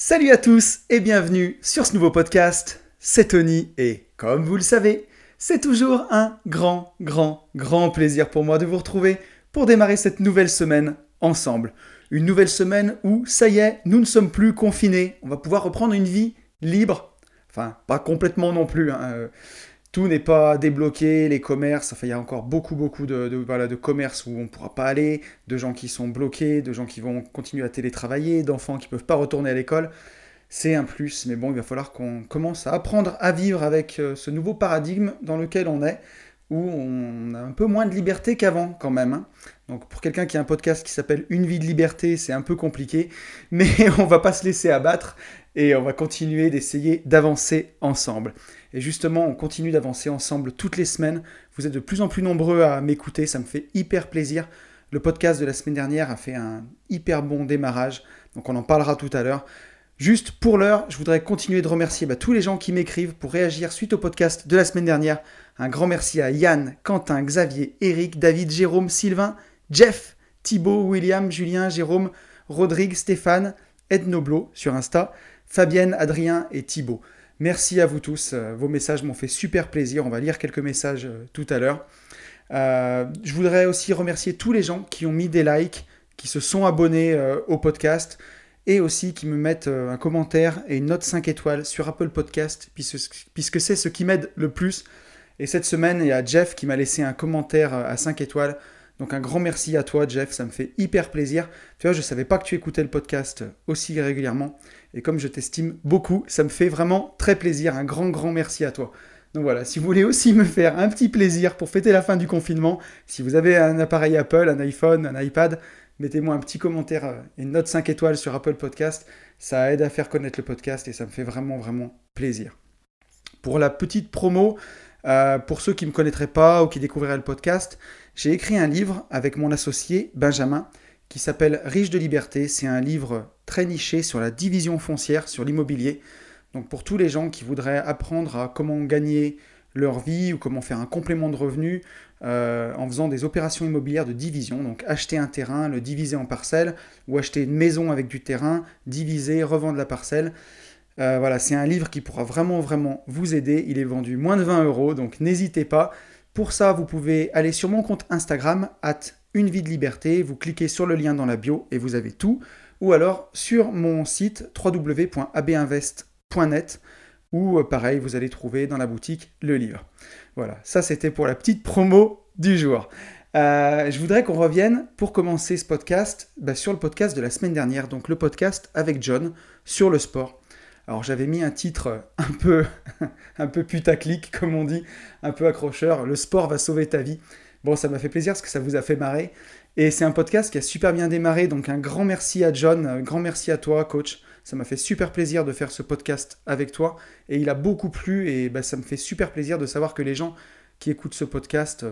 Salut à tous et bienvenue sur ce nouveau podcast. C'est Tony et comme vous le savez, c'est toujours un grand, grand, grand plaisir pour moi de vous retrouver pour démarrer cette nouvelle semaine ensemble. Une nouvelle semaine où, ça y est, nous ne sommes plus confinés. On va pouvoir reprendre une vie libre. Enfin, pas complètement non plus. Hein, euh, tout n'est pas débloqué, les commerces, enfin il y a encore beaucoup beaucoup de, de commerces où on ne pourra pas aller, de gens qui sont bloqués, de gens qui vont continuer à télétravailler, d'enfants qui ne peuvent pas retourner à l'école. C'est un plus, mais bon, il va falloir qu'on commence à apprendre à vivre avec euh, ce nouveau paradigme dans lequel on est, où on a un peu moins de liberté qu'avant quand même. Hein. Donc pour quelqu'un qui a un podcast qui s'appelle Une vie de liberté, c'est un peu compliqué, mais on va pas se laisser abattre et on va continuer d'essayer d'avancer ensemble. Et justement, on continue d'avancer ensemble toutes les semaines. Vous êtes de plus en plus nombreux à m'écouter, ça me fait hyper plaisir. Le podcast de la semaine dernière a fait un hyper bon démarrage, donc on en parlera tout à l'heure. Juste pour l'heure, je voudrais continuer de remercier bah, tous les gens qui m'écrivent pour réagir suite au podcast de la semaine dernière. Un grand merci à Yann, Quentin, Xavier, Eric, David, Jérôme, Sylvain, Jeff, Thibaut, William, Julien, Jérôme, Rodrigue, Stéphane, Ed Noblo sur Insta, Fabienne, Adrien et Thibaut. Merci à vous tous. Euh, vos messages m'ont fait super plaisir. On va lire quelques messages euh, tout à l'heure. Euh, je voudrais aussi remercier tous les gens qui ont mis des likes, qui se sont abonnés au podcast et aussi qui me mettent un commentaire et une note 5 étoiles sur Apple Podcast, puisque, c'est ce qui m'aide le plus. Et cette semaine, il y a Jeff qui m'a laissé un commentaire à 5 étoiles. Donc un grand merci à toi Jeff, ça me fait hyper plaisir. Tu vois, je ne savais pas que tu écoutais le podcast aussi régulièrement. Et comme je t'estime beaucoup, ça me fait vraiment très plaisir. Un grand, grand merci à toi. Donc voilà, si vous voulez aussi me faire un petit plaisir pour fêter la fin du confinement, si vous avez un appareil Apple, un iPhone, un iPad, mettez-moi un petit commentaire et euh, une note 5 étoiles sur Apple Podcast. Ça aide à faire connaître le podcast et ça me fait vraiment, vraiment plaisir. Pour la petite promo, euh, pour ceux qui ne me connaîtraient pas ou qui découvriraient le podcast, j'ai écrit un livre avec mon associé Benjamin qui s'appelle Riche de liberté. C'est un livre très niché sur la division foncière, sur l'immobilier. Donc pour tous les gens qui voudraient apprendre à comment gagner leur vie ou comment faire un complément de revenus euh, en faisant des opérations immobilières de division, donc acheter un terrain, le diviser en parcelles, ou acheter une maison avec du terrain, diviser, revendre la parcelle. Euh, voilà, c'est un livre qui pourra vraiment, vraiment vous aider. Il est vendu moins de 20 euros, donc n'hésitez pas. Pour ça, vous pouvez aller sur mon compte Instagram, at une vie de liberté. Vous cliquez sur le lien dans la bio et vous avez tout. Ou alors sur mon site www.abinvest.net où euh, pareil, vous allez trouver dans la boutique le livre. Voilà, ça c'était pour la petite promo du jour. Euh, je voudrais qu'on revienne pour commencer ce podcast bah, sur le podcast de la semaine dernière, donc le podcast avec John sur le sport. Alors j'avais mis un titre un peu, un peu putaclic, comme on dit, un peu accrocheur, Le sport va sauver ta vie. Bon, ça m'a fait plaisir parce que ça vous a fait marrer. Et c'est un podcast qui a super bien démarré, donc un grand merci à John, un grand merci à toi, coach. Ça m'a fait super plaisir de faire ce podcast avec toi. Et il a beaucoup plu et bah, ça me fait super plaisir de savoir que les gens qui écoutent ce podcast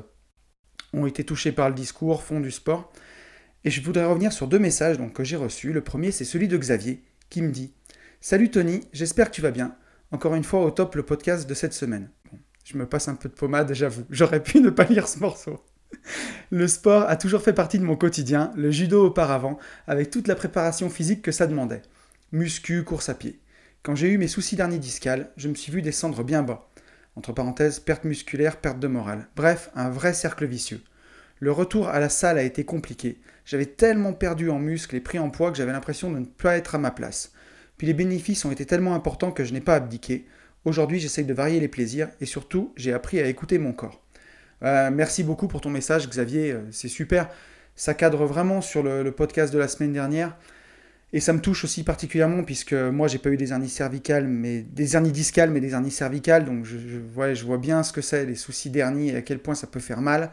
ont été touchés par le discours, font du sport. Et je voudrais revenir sur deux messages donc, que j'ai reçus. Le premier, c'est celui de Xavier qui me dit Salut Tony, j'espère que tu vas bien. Encore une fois au top le podcast de cette semaine. je me passe un peu de pommade, j'avoue. J'aurais pu ne pas lire ce morceau. Le sport a toujours fait partie de mon quotidien, le judo auparavant, avec toute la préparation physique que ça demandait. Muscu, course à pied. Quand j'ai eu mes soucis d'hernie discale, je me suis vu descendre bien bas. Entre parenthèses, perte musculaire, perte de morale. Bref, un vrai cercle vicieux. Le retour à la salle a été compliqué. J'avais tellement perdu en muscles et pris en poids que j'avais l'impression de ne pas être à ma place. Puis les bénéfices ont été tellement importants que je n'ai pas abdiqué. Aujourd'hui, j'essaye de varier les plaisirs et surtout, j'ai appris à écouter mon corps. Euh, merci beaucoup pour ton message, Xavier. Euh, c'est super. Ça cadre vraiment sur le, podcast de la semaine dernière. Et ça me touche aussi particulièrement puisque moi, j'ai pas eu des hernies cervicales, mais des hernies discales, mais des hernies cervicales. Donc, je, vois bien ce que c'est, les soucis d'hernie et à quel point ça peut faire mal.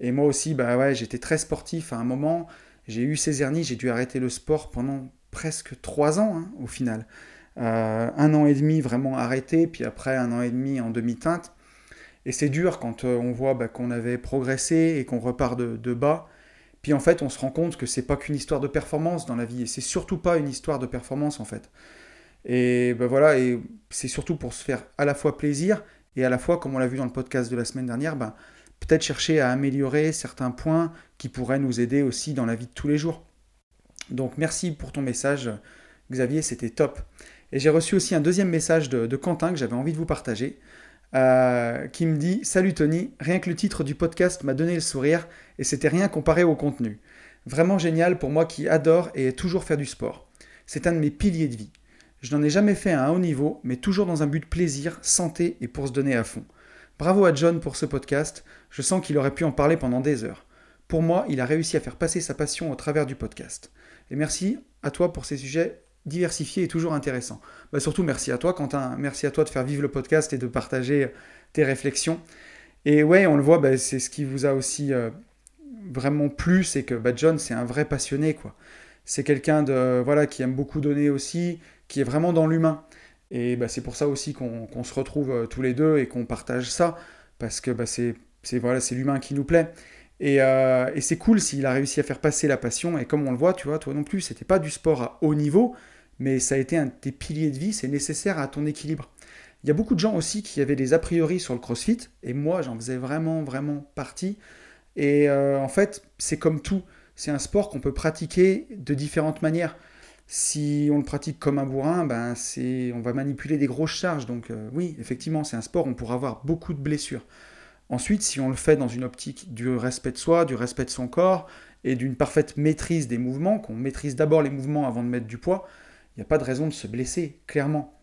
Et moi aussi, bah ouais, j'étais très sportif à un moment. J'ai eu ces hernies, j'ai dû arrêter le sport pendant presque trois ans hein, au final. Euh, un an et demi vraiment arrêté, puis après un an et demi en demi-teinte. Et c'est dur quand euh, on voit bah, qu'on avait progressé et qu'on repart de, bas. Puis en fait, on se rend compte que c'est pas qu'une histoire de performance dans la vie, et c'est surtout pas une histoire de performance en fait. Et ben voilà, et c'est surtout pour se faire à la fois plaisir et à la fois, comme on l'a vu dans le podcast de la semaine dernière, ben, peut-être chercher à améliorer certains points qui pourraient nous aider aussi dans la vie de tous les jours. Donc merci pour ton message, Xavier, c'était top. Et j'ai reçu aussi un deuxième message de, Quentin que j'avais envie de vous partager, euh, qui me dit Salut Tony, rien que le titre du podcast m'a donné le sourire et c'était rien comparé au contenu. Vraiment génial pour moi qui adore et est toujours faire du sport. C'est un de mes piliers de vie. Je n'en ai jamais fait à un haut niveau, mais toujours dans un but de plaisir, santé et pour se donner à fond. Bravo à John pour ce podcast, je sens qu'il aurait pu en parler pendant des heures. Pour moi, il a réussi à faire passer sa passion au travers du podcast. Et merci à toi pour ces sujets diversifiés et toujours intéressants. Bah surtout merci à toi Quentin, merci à toi de faire vivre le podcast et de partager tes réflexions. Et ouais, on le voit, bah, c'est ce qui vous a aussi euh, vraiment plu, c'est que bah, John, c'est un vrai passionné, quoi. C'est quelqu'un de voilà qui aime beaucoup donner aussi, qui est vraiment dans l'humain. Et bah, c'est pour ça aussi qu'on se retrouve euh, tous les deux et qu'on partage ça, parce que bah, c'est voilà, l'humain qui nous plaît. Euh, et, c'est cool s'il a réussi à faire passer la passion. Et comme on le voit, tu vois, toi non plus, c'était pas du sport à haut niveau, mais ça a été un de tes piliers de vie, c'est nécessaire à ton équilibre. Il y a beaucoup de gens aussi qui avaient des a priori sur le crossfit, et moi j'en faisais vraiment, vraiment partie. Et euh, en fait, c'est comme tout, c'est un sport qu'on peut pratiquer de différentes manières. Si on le pratique comme un bourrin, ben c'est, on va manipuler des grosses charges. Donc euh, oui, effectivement, c'est un sport où on pourra avoir beaucoup de blessures. Ensuite, si on le fait dans une optique du respect de soi, du respect de son corps et d'une parfaite maîtrise des mouvements, qu'on maîtrise d'abord les mouvements avant de mettre du poids, il n'y a pas de raison de se blesser, clairement.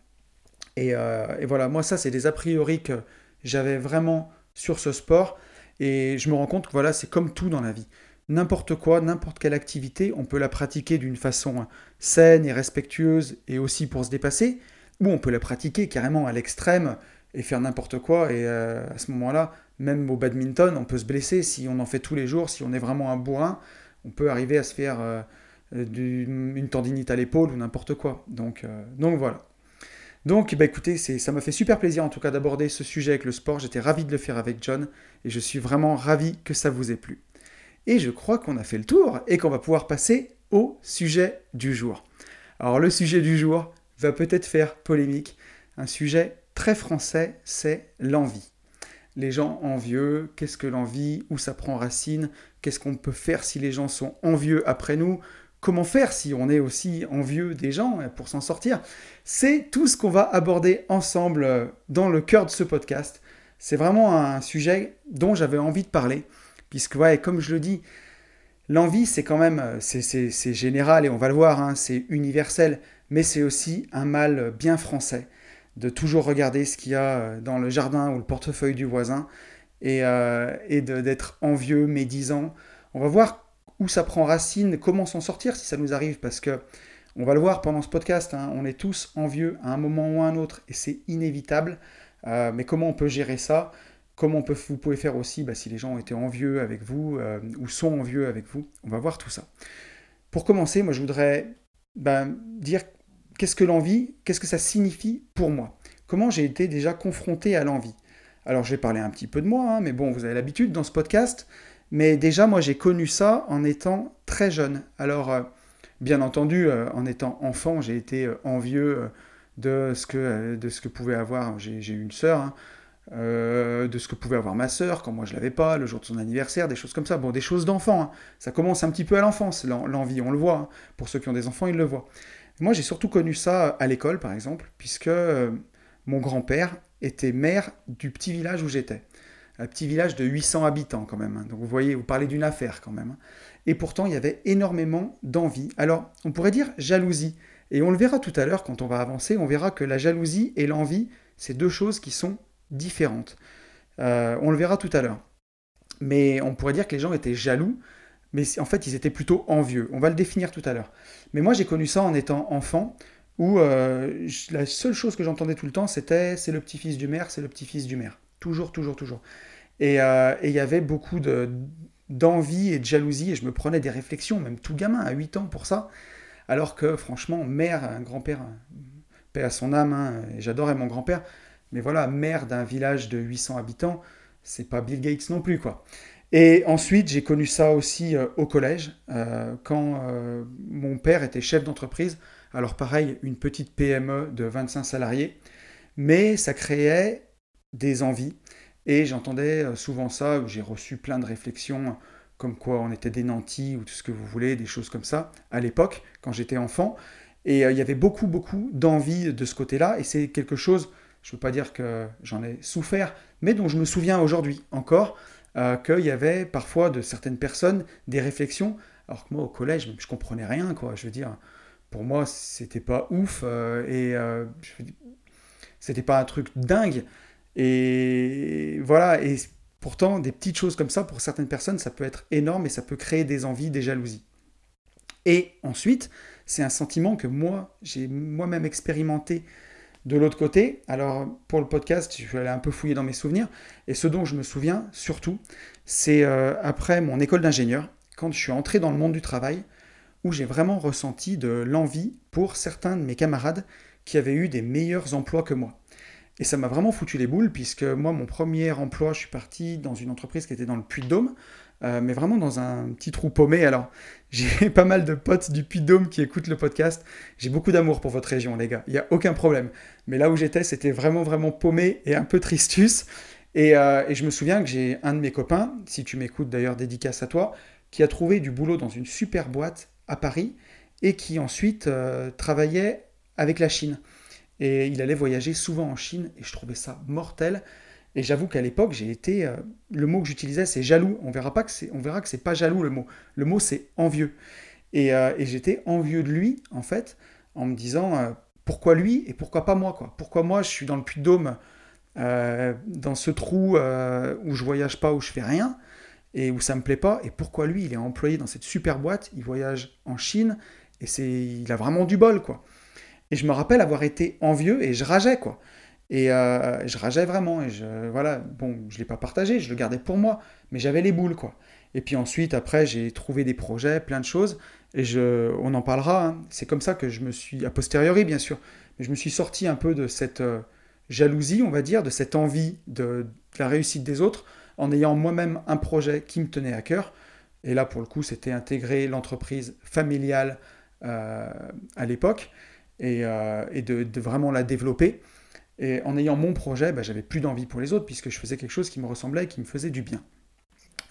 Et, euh, voilà, moi ça, c'est des a priori que j'avais vraiment sur ce sport. Et je me rends compte que voilà, c'est comme tout dans la vie. N'importe quoi, n'importe quelle activité, on peut la pratiquer d'une façon saine et respectueuse et aussi pour se dépasser, ou on peut la pratiquer carrément à l'extrême et faire n'importe quoi. Et euh, à ce moment-là, même au badminton, on peut se blesser si on en fait tous les jours, si on est vraiment un bourrin, on peut arriver à se faire euh, une tendinite à l'épaule ou n'importe quoi. Donc, euh, donc voilà. Donc bah écoutez, ça m'a fait super plaisir en tout cas d'aborder ce sujet avec le sport. J'étais ravi de le faire avec John et je suis vraiment ravi que ça vous ait plu. Et je crois qu'on a fait le tour et qu'on va pouvoir passer au sujet du jour. Alors le sujet du jour va peut-être faire polémique. Un sujet très français, c'est l'envie les gens envieux, qu'est-ce que l'envie, où ça prend racine, qu'est-ce qu'on peut faire si les gens sont envieux après nous, comment faire si on est aussi envieux des gens euh, pour s'en sortir. C'est tout ce qu'on va aborder ensemble euh, dans le cœur de ce podcast. C'est vraiment un sujet dont j'avais envie de parler, puisque ouais, comme je le dis, l'envie c'est quand même, euh, c'est général et on va le voir, hein, c'est universel, mais c'est aussi un mal bien français de toujours regarder ce qu'il y a euh, dans le jardin ou le portefeuille du voisin et, euh, d'être envieux, médisant. On va voir où ça prend racine, comment s'en sortir si ça nous arrive, parce que on va le voir pendant ce podcast, hein, on est tous envieux à un moment ou à un autre et c'est inévitable. Euh, mais comment on peut gérer ça? Comment on peut, vous pouvez faire aussi bah, si les gens ont été envieux avec vous ou sont envieux avec vous? On va voir tout ça. Pour commencer, moi je voudrais bah, dire qu'est-ce que l'envie Qu'est-ce que ça signifie pour moi? Comment j'ai été déjà confronté à l'envie? Alors j'ai parlé un petit peu de moi, hein, mais bon, vous avez l'habitude dans ce podcast. Mais déjà, moi, j'ai connu ça en étant très jeune. Alors, euh, bien entendu, euh, en étant enfant, j'ai été euh, envieux de, ce que, de ce que pouvait avoir. J'ai eu une sœur. Hein, de ce que pouvait avoir ma sœur quand moi je l'avais pas, le jour de son anniversaire, des choses comme ça. Bon, des choses d'enfant. Hein. Ça commence un petit peu à l'enfance, l'envie, on le voit. Pour ceux qui ont des enfants, ils le voient. Moi, j'ai surtout connu ça à l'école, par exemple, puisque euh, mon grand-père était maire du petit village où j'étais. Un petit village de 800 habitants quand même. Hein. Donc vous voyez, vous parlez d'une affaire quand même. Hein. Et pourtant, il y avait énormément d'envie. Alors, on pourrait dire jalousie. Et on le verra tout à l'heure quand on va avancer, on verra que la jalousie et l'envie, c'est deux choses qui sont différentes. Euh, on le verra tout à l'heure. Mais on pourrait dire que les gens étaient jaloux mais en fait, ils étaient plutôt envieux. On va le définir tout à l'heure. Mais moi, j'ai connu ça en étant enfant, où euh, la seule chose que j'entendais tout le temps, c'était c'est le petit-fils du maire, c'est le petit-fils du maire. Toujours, toujours, toujours. Euh, et il y avait beaucoup d'envie et de jalousie, et je me prenais des réflexions, même tout gamin, à 8 ans, pour ça. Alors que, franchement, mère, un grand-père, paix à son âme, hein, j'adorais mon grand-père, mais voilà, maire d'un village de 800 habitants, c'est pas Bill Gates non plus, quoi. Et ensuite, j'ai connu ça aussi euh, au collège, euh, quand euh, mon père était chef d'entreprise. Alors pareil, une petite PME de 25 salariés, mais ça créait des envies. Et j'entendais souvent ça, j'ai reçu plein de réflexions comme quoi on était des nantis ou tout ce que vous voulez, des choses comme ça, à l'époque, quand j'étais enfant. Et il y avait beaucoup, beaucoup d'envie de ce côté-là. Et c'est quelque chose, je ne veux pas dire que j'en ai souffert, mais dont je me souviens aujourd'hui encore, qu'il y avait parfois de certaines personnes des réflexions, alors que moi au collège, je comprenais rien, quoi. Je veux dire, pour moi, c'était pas ouf et c'était pas un truc dingue. Et voilà, et pourtant, des petites choses comme ça, pour certaines personnes, ça peut être énorme et ça peut créer des envies, des jalousies. Et ensuite, c'est un sentiment que moi, j'ai moi-même expérimenté de l'autre côté. Alors, pour le podcast, je vais aller un peu fouiller dans mes souvenirs. Et ce dont je me souviens surtout, c'est euh, après mon école d'ingénieur, quand je suis entré dans le monde du travail, où j'ai vraiment ressenti de l'envie pour certains de mes camarades qui avaient eu des meilleurs emplois que moi. Et ça m'a vraiment foutu les boules, puisque moi, mon premier emploi, je suis parti dans une entreprise qui était dans le Puy-de-Dôme, euh, mais vraiment dans un petit trou paumé. Alors, j'ai pas mal de potes du Puy-de-Dôme qui écoutent le podcast. J'ai beaucoup d'amour pour votre région, les gars. Il n'y a aucun problème. Mais là où j'étais, c'était vraiment, vraiment paumé et un peu tristus. Et, euh, et je me souviens que j'ai un de mes copains, si tu m'écoutes d'ailleurs, dédicace à toi, qui a trouvé du boulot dans une super boîte à Paris et qui ensuite euh, travaillait avec la Chine. Et il allait voyager souvent en Chine et je trouvais ça mortel. Et j'avoue qu'à l'époque, j'ai été. Euh, le mot que j'utilisais, c'est jaloux. On verra pas que c'est. On verra que c'est pas jaloux le mot. Le mot, c'est envieux. Et, euh, j'étais envieux de lui, en fait, en me disant euh, pourquoi lui et pourquoi pas moi, quoi? Pourquoi moi, je suis dans le Puy-de-Dôme, dans ce trou où je voyage pas, où je fais rien, et où ça me plaît pas, et pourquoi lui, il est employé dans cette super boîte, il voyage en Chine, et c'est, il a vraiment du bol, quoi. Et je me rappelle avoir été envieux et je rageais, quoi. Et euh, je rageais vraiment. Et je, voilà, bon, je ne l'ai pas partagé, je le gardais pour moi, mais j'avais les boules, quoi. Et puis ensuite, après, j'ai trouvé des projets, plein de choses, et je, on en parlera. Hein. C'est comme ça que je me suis, a posteriori, bien sûr, mais je me suis sorti un peu de cette euh, jalousie, on va dire, de cette envie de, la réussite des autres, en ayant moi-même un projet qui me tenait à cœur. Et là, pour le coup, c'était intégrer l'entreprise familiale euh, à l'époque et, de, vraiment la développer. Et en ayant mon projet, bah, j'avais plus d'envie pour les autres puisque je faisais quelque chose qui me ressemblait et qui me faisait du bien.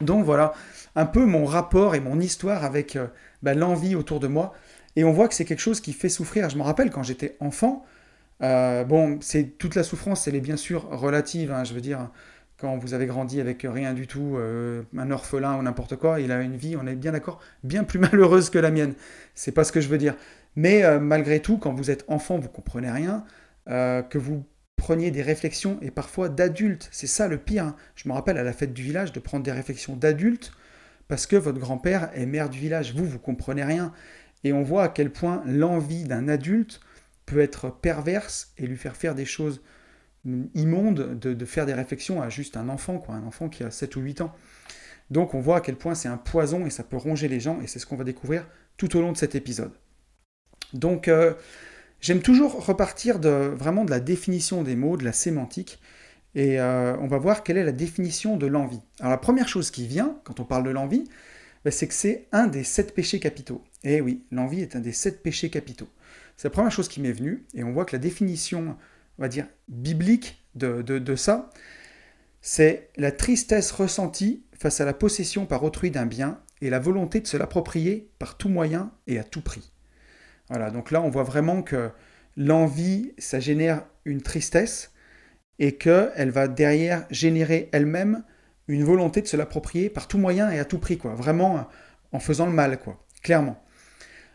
Donc voilà, un peu mon rapport et mon histoire avec euh, bah, l'envie autour de moi. Et on voit que c'est quelque chose qui fait souffrir. Je me rappelle quand j'étais enfant, euh, bon, c'est toute la souffrance, elle est bien sûr relative. Hein, je veux dire, quand vous avez grandi avec rien du tout, euh, un orphelin ou n'importe quoi, il a une vie, on est bien d'accord, bien plus malheureuse que la mienne. C'est pas ce que je veux dire. Mais malgré tout, quand vous êtes enfant, vous comprenez rien, que vous preniez des réflexions, et parfois d'adultes. C'est ça le pire. Hein. Je me rappelle à la fête du village de prendre des réflexions d'adultes, parce que votre grand-père est maire du village. Vous, vous comprenez rien. Et on voit à quel point l'envie d'un adulte peut être perverse et lui faire faire des choses immondes, de, faire des réflexions à juste un enfant, quoi, un enfant qui a 7 ou 8 ans. Donc on voit à quel point c'est un poison et ça peut ronger les gens, et c'est ce qu'on va découvrir tout au long de cet épisode. Donc euh, J'aime toujours repartir vraiment de la définition des mots, de la sémantique, et euh, on va voir quelle est la définition de l'envie. Alors la première chose qui vient quand on parle de l'envie, ben, c'est que c'est un des sept péchés capitaux. Et eh oui, l'envie est un des sept péchés capitaux. C'est la première chose qui m'est venue, et on voit que la définition, on va dire, biblique de ça, c'est la tristesse ressentie face à la possession par autrui d'un bien et la volonté de se l'approprier par tout moyen et à tout prix. Voilà, donc là, on voit vraiment que l'envie, ça génère une tristesse et qu'elle va derrière générer elle-même une volonté de se l'approprier par tout moyen et à tout prix, quoi. Vraiment en faisant le mal, quoi. Clairement.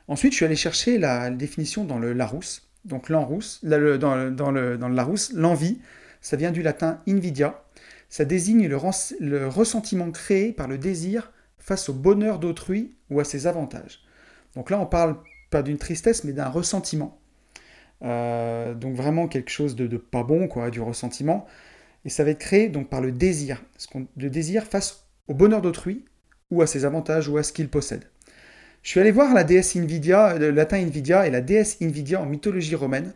Ensuite, je suis allé chercher la, définition dans le Larousse. Donc, l'enrousse, dans, le, Larousse, l'envie, ça vient du latin invidia. Ça désigne le, le ressentiment créé par le désir face au bonheur d'autrui ou à ses avantages. Donc là, on parle pas d'une tristesse, mais d'un ressentiment. Euh, donc vraiment quelque chose de, pas bon, quoi, du ressentiment. Et ça va être créé donc par le désir, le désir face au bonheur d'autrui, ou à ses avantages, ou à ce qu'il possède. Je suis allé voir la déesse Invidia, le latin Invidia, et la déesse Invidia en mythologie romaine.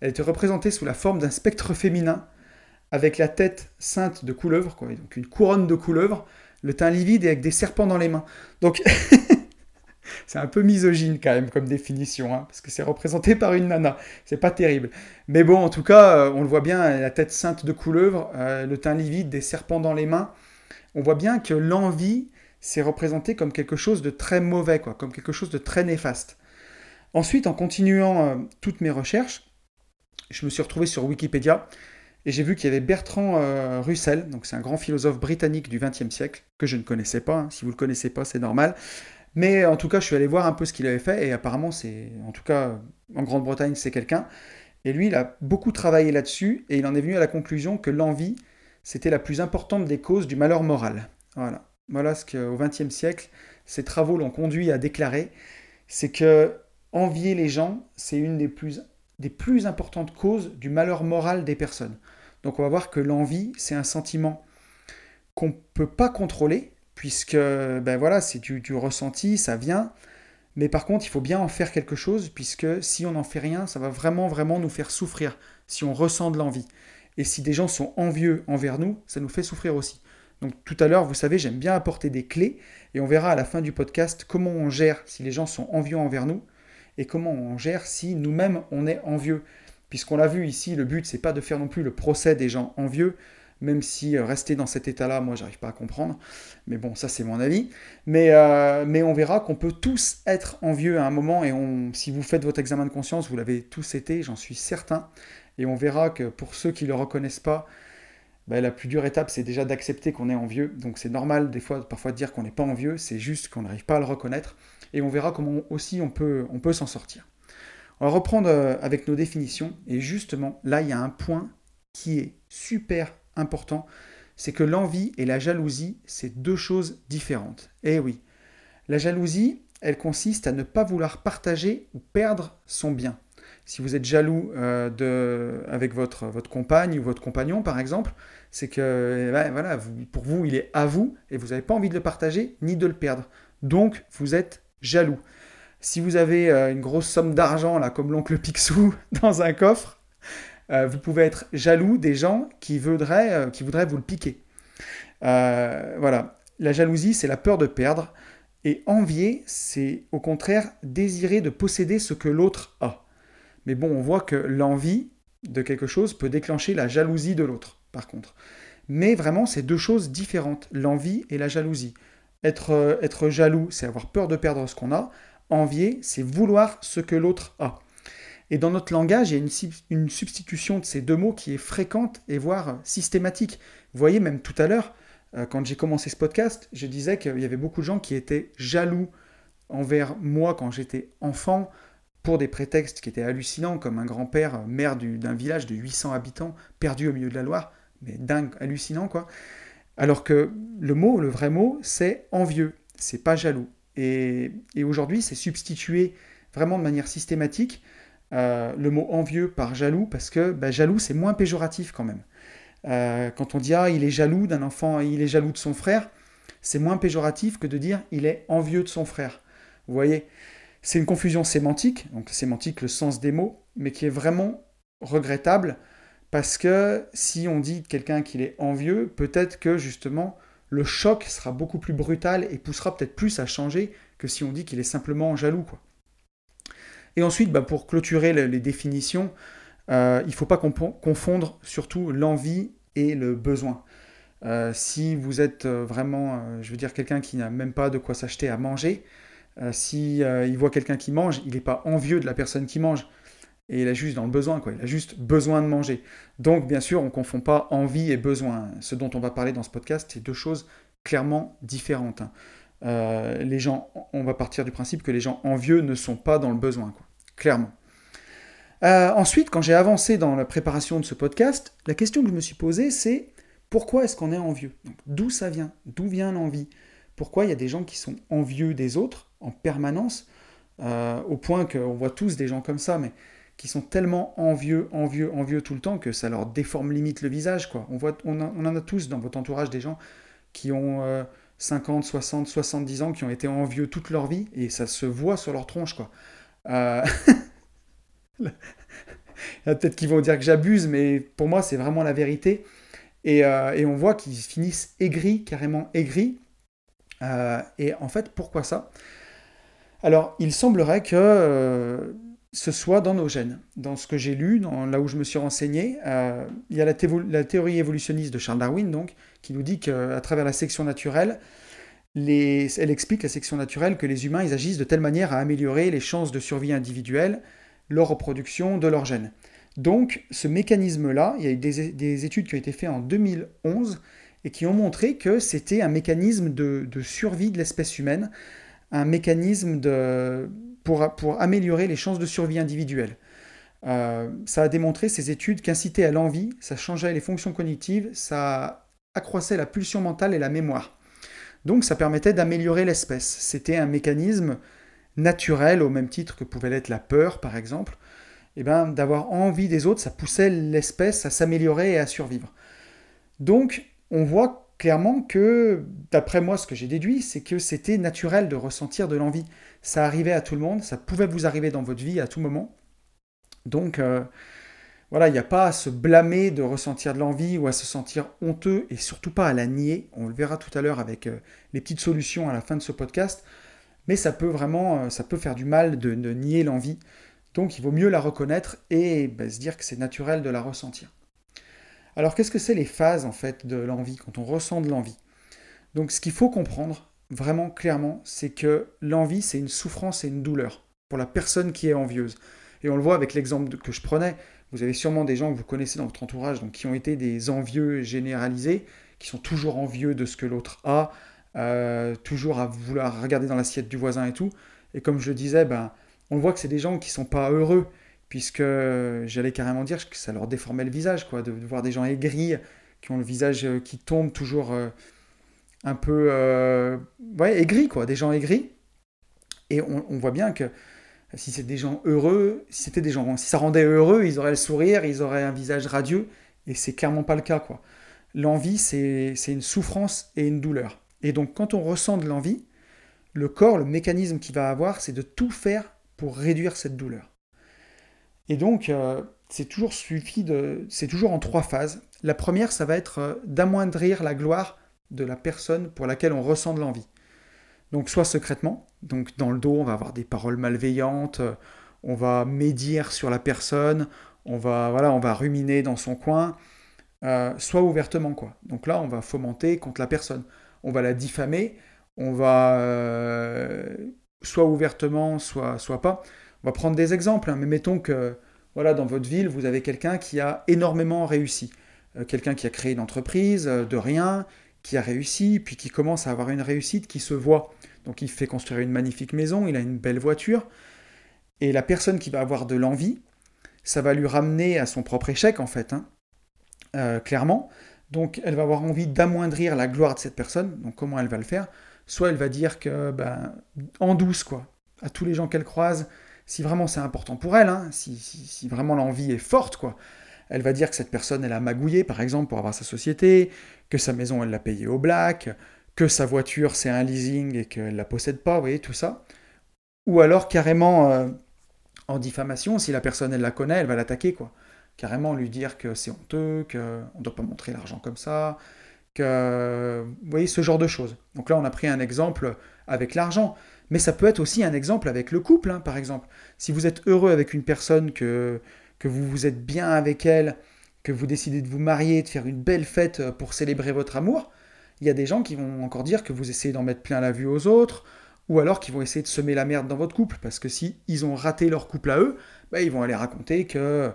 Elle était représentée sous la forme d'un spectre féminin, avec la tête ceinte de couleuvre, quoi, donc une couronne de couleuvre, le teint livide et avec des serpents dans les mains. Donc C'est un peu misogyne quand même comme définition, hein, parce que c'est représenté par une nana. C'est pas terrible. Mais bon, en tout cas, euh, on le voit bien, la tête sainte de couleuvre, euh, le teint livide, des serpents dans les mains. On voit bien que l'envie, c'est représenté comme quelque chose de très mauvais, quoi, comme quelque chose de très néfaste. Ensuite, en continuant euh, toutes mes recherches, je me suis retrouvé sur Wikipédia et j'ai vu qu'il y avait Bertrand Russell, donc c'est un grand philosophe britannique du XXe siècle, que je ne connaissais pas. Hein. Si vous ne le connaissez pas, c'est normal. Mais en tout cas, je suis allé voir un peu ce qu'il avait fait, et apparemment, c'est, en tout cas, en Grande-Bretagne, c'est quelqu'un. Et lui, il a beaucoup travaillé là-dessus, et il en est venu à la conclusion que l'envie, c'était la plus importante des causes du malheur moral. Voilà. Voilà ce qu'au XXe siècle, ces travaux l'ont conduit à déclarer, c'est que envier les gens, c'est une des plus, des plus importantes causes du malheur moral des personnes. Donc on va voir que l'envie, c'est un sentiment qu'on ne peut pas contrôler, puisque ben voilà, c'est du, ressenti, ça vient. Mais par contre, il faut bien en faire quelque chose, puisque si on n'en fait rien, ça va vraiment, vraiment nous faire souffrir, si on ressent de l'envie. Et si des gens sont envieux envers nous, ça nous fait souffrir aussi. Donc tout à l'heure, vous savez, j'aime bien apporter des clés, et on verra à la fin du podcast comment on gère si les gens sont envieux envers nous, et comment on gère si nous-mêmes on est envieux. Puisqu'on l'a vu ici, le but, c'est pas de faire non plus le procès des gens envieux, même si euh, rester dans cet état-là, moi, j'arrive pas à comprendre. Mais bon, ça, c'est mon avis. Mais, euh, mais on verra qu'on peut tous être envieux à un moment, et si vous faites votre examen de conscience, vous l'avez tous été, j'en suis certain. Et on verra que pour ceux qui ne le reconnaissent pas, bah, la plus dure étape, c'est déjà d'accepter qu'on est envieux. Donc c'est normal des fois, parfois de dire qu'on n'est pas envieux, c'est juste qu'on n'arrive pas à le reconnaître. Et on verra comment aussi on peut, on peut s'en sortir. On va reprendre euh, avec nos définitions. Et justement, là, il y a un point qui est super important. C'est que l'envie et la jalousie, c'est deux choses différentes. Eh oui, la jalousie, elle consiste à ne pas vouloir partager ou perdre son bien. Si vous êtes jaloux euh, de, avec votre, votre compagne ou votre compagnon, par exemple, c'est que eh ben, voilà, pour vous, il est à vous et vous n'avez pas envie de le partager ni de le perdre. Donc, vous êtes jaloux. Si vous avez euh, une grosse somme d'argent, là, comme l'oncle Picsou, dans un coffre, euh, vous pouvez être jaloux des gens qui voudraient, euh, vous le piquer. voilà. La jalousie, c'est la peur de perdre. Et envier, c'est au contraire désirer de posséder ce que l'autre a. Mais bon, on voit que l'envie de quelque chose peut déclencher la jalousie de l'autre, par contre. Mais vraiment, c'est deux choses différentes, l'envie et la jalousie. Être jaloux, c'est avoir peur de perdre ce qu'on a. Envier, c'est vouloir ce que l'autre a. Et dans notre langage, il y a une, substitution de ces deux mots qui est fréquente et voire systématique. Vous voyez, même tout à l'heure, euh, quand j'ai commencé ce podcast, je disais qu'il y avait beaucoup de gens qui étaient jaloux envers moi quand j'étais enfant pour des prétextes qui étaient hallucinants, comme un grand-père, maire d'un village de 800 habitants, perdu au milieu de la Loire, mais dingue, hallucinant quoi. Alors que le mot, le vrai mot, c'est envieux, c'est pas jaloux. Et, aujourd'hui, c'est substitué vraiment de manière systématique euh, le mot envieux par jaloux, parce que bah, jaloux, c'est moins péjoratif quand même. Euh, quand on dit ah, il est jaloux d'un enfant, il est jaloux de son frère, c'est moins péjoratif que de dire il est envieux de son frère. Vous voyez, c'est une confusion sémantique, donc sémantique, le sens des mots, mais qui est vraiment regrettable parce que si on dit de quelqu'un qu'il est envieux, peut-être que justement le choc sera beaucoup plus brutal et poussera peut-être plus à changer que si on dit qu'il est simplement jaloux. Quoi. Et ensuite, bah, pour clôturer les, définitions, euh, il ne faut pas confondre surtout l'envie et le besoin. Euh, si vous êtes euh, vraiment, je veux dire, quelqu'un qui n'a même pas de quoi s'acheter à manger, si il voit quelqu'un qui mange, il n'est pas envieux de la personne qui mange et il a juste dans le besoin. Il a juste besoin de manger. Donc, bien sûr, on ne confond pas envie et besoin. Ce dont on va parler dans ce podcast, c'est deux choses clairement différentes. Euh, les gens, on va partir du principe que les gens envieux ne sont pas dans le besoin, quoi. Clairement. Euh, ensuite, quand j'ai avancé dans la préparation de ce podcast, la question que je me suis posée, c'est pourquoi est-ce qu'on est envieux? D'où ça vient? D'où vient l'envie? Pourquoi il y a des gens qui sont envieux des autres en permanence, euh, au point qu'on voit tous des gens comme ça, mais qui sont tellement envieux, envieux, envieux tout le temps que ça leur déforme limite le visage. Quoi. On, voit, on, en a tous dans votre entourage des gens qui ont 50, 60, 70 ans, qui ont été envieux toute leur vie, et ça se voit sur leur tronche. Quoi. Euh... Peut-être qui vont dire que j'abuse, mais pour moi, c'est vraiment la vérité. Et, euh, on voit qu'ils finissent aigris, carrément aigris. Euh, et en fait, pourquoi ça? Alors, il semblerait que euh, ce soit dans nos gènes. Dans ce que j'ai lu, là où je me suis renseigné, il y a la, théorie évolutionniste de Charles Darwin, donc, qui nous dit qu'à travers la sélection naturelle, elle explique la section naturelle que les humains ils agissent de telle manière à améliorer les chances de survie individuelle, leur reproduction de leurs gènes. Donc ce mécanisme-là, il y a eu des, études qui ont été faites en 2011 et qui ont montré que c'était un mécanisme de, survie de l'espèce humaine, un mécanisme pour, pour, améliorer les chances de survie individuelle. Euh, ça a démontré ces études qu'inciter à l'envie, ça changeait les fonctions cognitives, ça accroissait la pulsion mentale et la mémoire. Donc ça permettait d'améliorer l'espèce. C'était un mécanisme naturel au même titre que pouvait l'être la peur par exemple. Et eh ben, d'avoir envie des autres, ça poussait l'espèce à s'améliorer et à survivre. Donc on voit clairement que, d'après moi, ce que j'ai déduit, c'est que c'était naturel de ressentir de l'envie. Ça arrivait à tout le monde, ça pouvait vous arriver dans votre vie à tout moment. Donc, euh, voilà, il n'y a pas à se blâmer de ressentir de l'envie ou à se sentir honteux et surtout pas à la nier. On le verra tout à l'heure avec euh, les petites solutions à la fin de ce podcast. Mais ça peut vraiment, euh, ça peut faire du mal de, nier l'envie. Donc il vaut mieux la reconnaître et bah, se dire que c'est naturel de la ressentir. Alors qu'est-ce que c'est les phases en fait de l'envie quand on ressent de l'envie? Donc ce qu'il faut comprendre vraiment clairement, c'est que l'envie c'est une souffrance et une douleur pour la personne qui est envieuse. Et on le voit avec l'exemple que je prenais. Vous avez sûrement des gens que vous connaissez dans votre entourage donc, qui ont été des envieux généralisés, qui sont toujours envieux de ce que l'autre a, euh, toujours à vouloir regarder dans l'assiette du voisin et tout. Et comme je le disais, ben, on voit que c'est des gens qui sont pas heureux, puisque j'allais carrément dire que ça leur déformait le visage, quoi, de voir des gens aigris, qui ont le visage euh, qui tombe toujours euh, un peu ouais, aigri, quoi, des gens aigris. Et on voit bien que si c'est des gens heureux, si c'était des gens, si ça rendait heureux, ils auraient le sourire, ils auraient un visage radieux, et c'est clairement pas le cas, quoi. L'envie, c'est une souffrance et une douleur. Et donc, quand on ressent de l'envie, le corps, le mécanisme qu'il va avoir, c'est de tout faire pour réduire cette douleur. Et donc, euh, c'est toujours suivi de, c'est toujours en trois phases. La première, ça va être euh, d'amoindrir la gloire de la personne pour laquelle on ressent de l'envie. Donc soit secrètement, donc dans le dos, on va avoir des paroles malveillantes, on va médire sur la personne, on va, voilà, on va ruminer dans son coin, euh, soit ouvertement. quoi. Donc là, on va fomenter contre la personne. On va la diffamer, on va euh, soit ouvertement, soit, pas. On va prendre des exemples, hein, mais mettons que voilà, dans votre ville, vous avez quelqu'un qui a énormément réussi. Euh, quelqu'un qui a créé une entreprise de rien, qui a réussi, puis qui commence à avoir une réussite qui se voit. Donc il fait construire une magnifique maison, il a une belle voiture, et la personne qui va avoir de l'envie, ça va lui ramener à son propre échec en fait, hein, euh, clairement. Donc elle va avoir envie d'amoindrir la gloire de cette personne. Donc comment elle va le faire? Soit elle va dire que, ben, en douce quoi, à tous les gens qu'elle croise, si vraiment c'est important pour elle, hein, si, si, vraiment l'envie est forte quoi, elle va dire que cette personne elle a magouillé par exemple pour avoir sa société, que sa maison elle l'a payée au black, que sa voiture c'est un leasing et qu'elle ne la possède pas, vous voyez, tout ça. Ou alors carrément euh, en diffamation, si la personne elle la connaît, elle va l'attaquer, quoi. Carrément lui dire que c'est honteux, qu'on ne doit pas montrer l'argent comme ça, que... Vous voyez, ce genre de choses. Donc là, on a pris un exemple avec l'argent. Mais ça peut être aussi un exemple avec le couple, hein, par exemple. Si vous êtes heureux avec une personne, que, que vous vous êtes bien avec elle, que vous décidez de vous marier, de faire une belle fête pour célébrer votre amour, il y a des gens qui vont encore dire que vous essayez d'en mettre plein la vue aux autres, ou alors qui vont essayer de semer la merde dans votre couple, parce que si ils ont raté leur couple à eux, bah, ils vont aller raconter que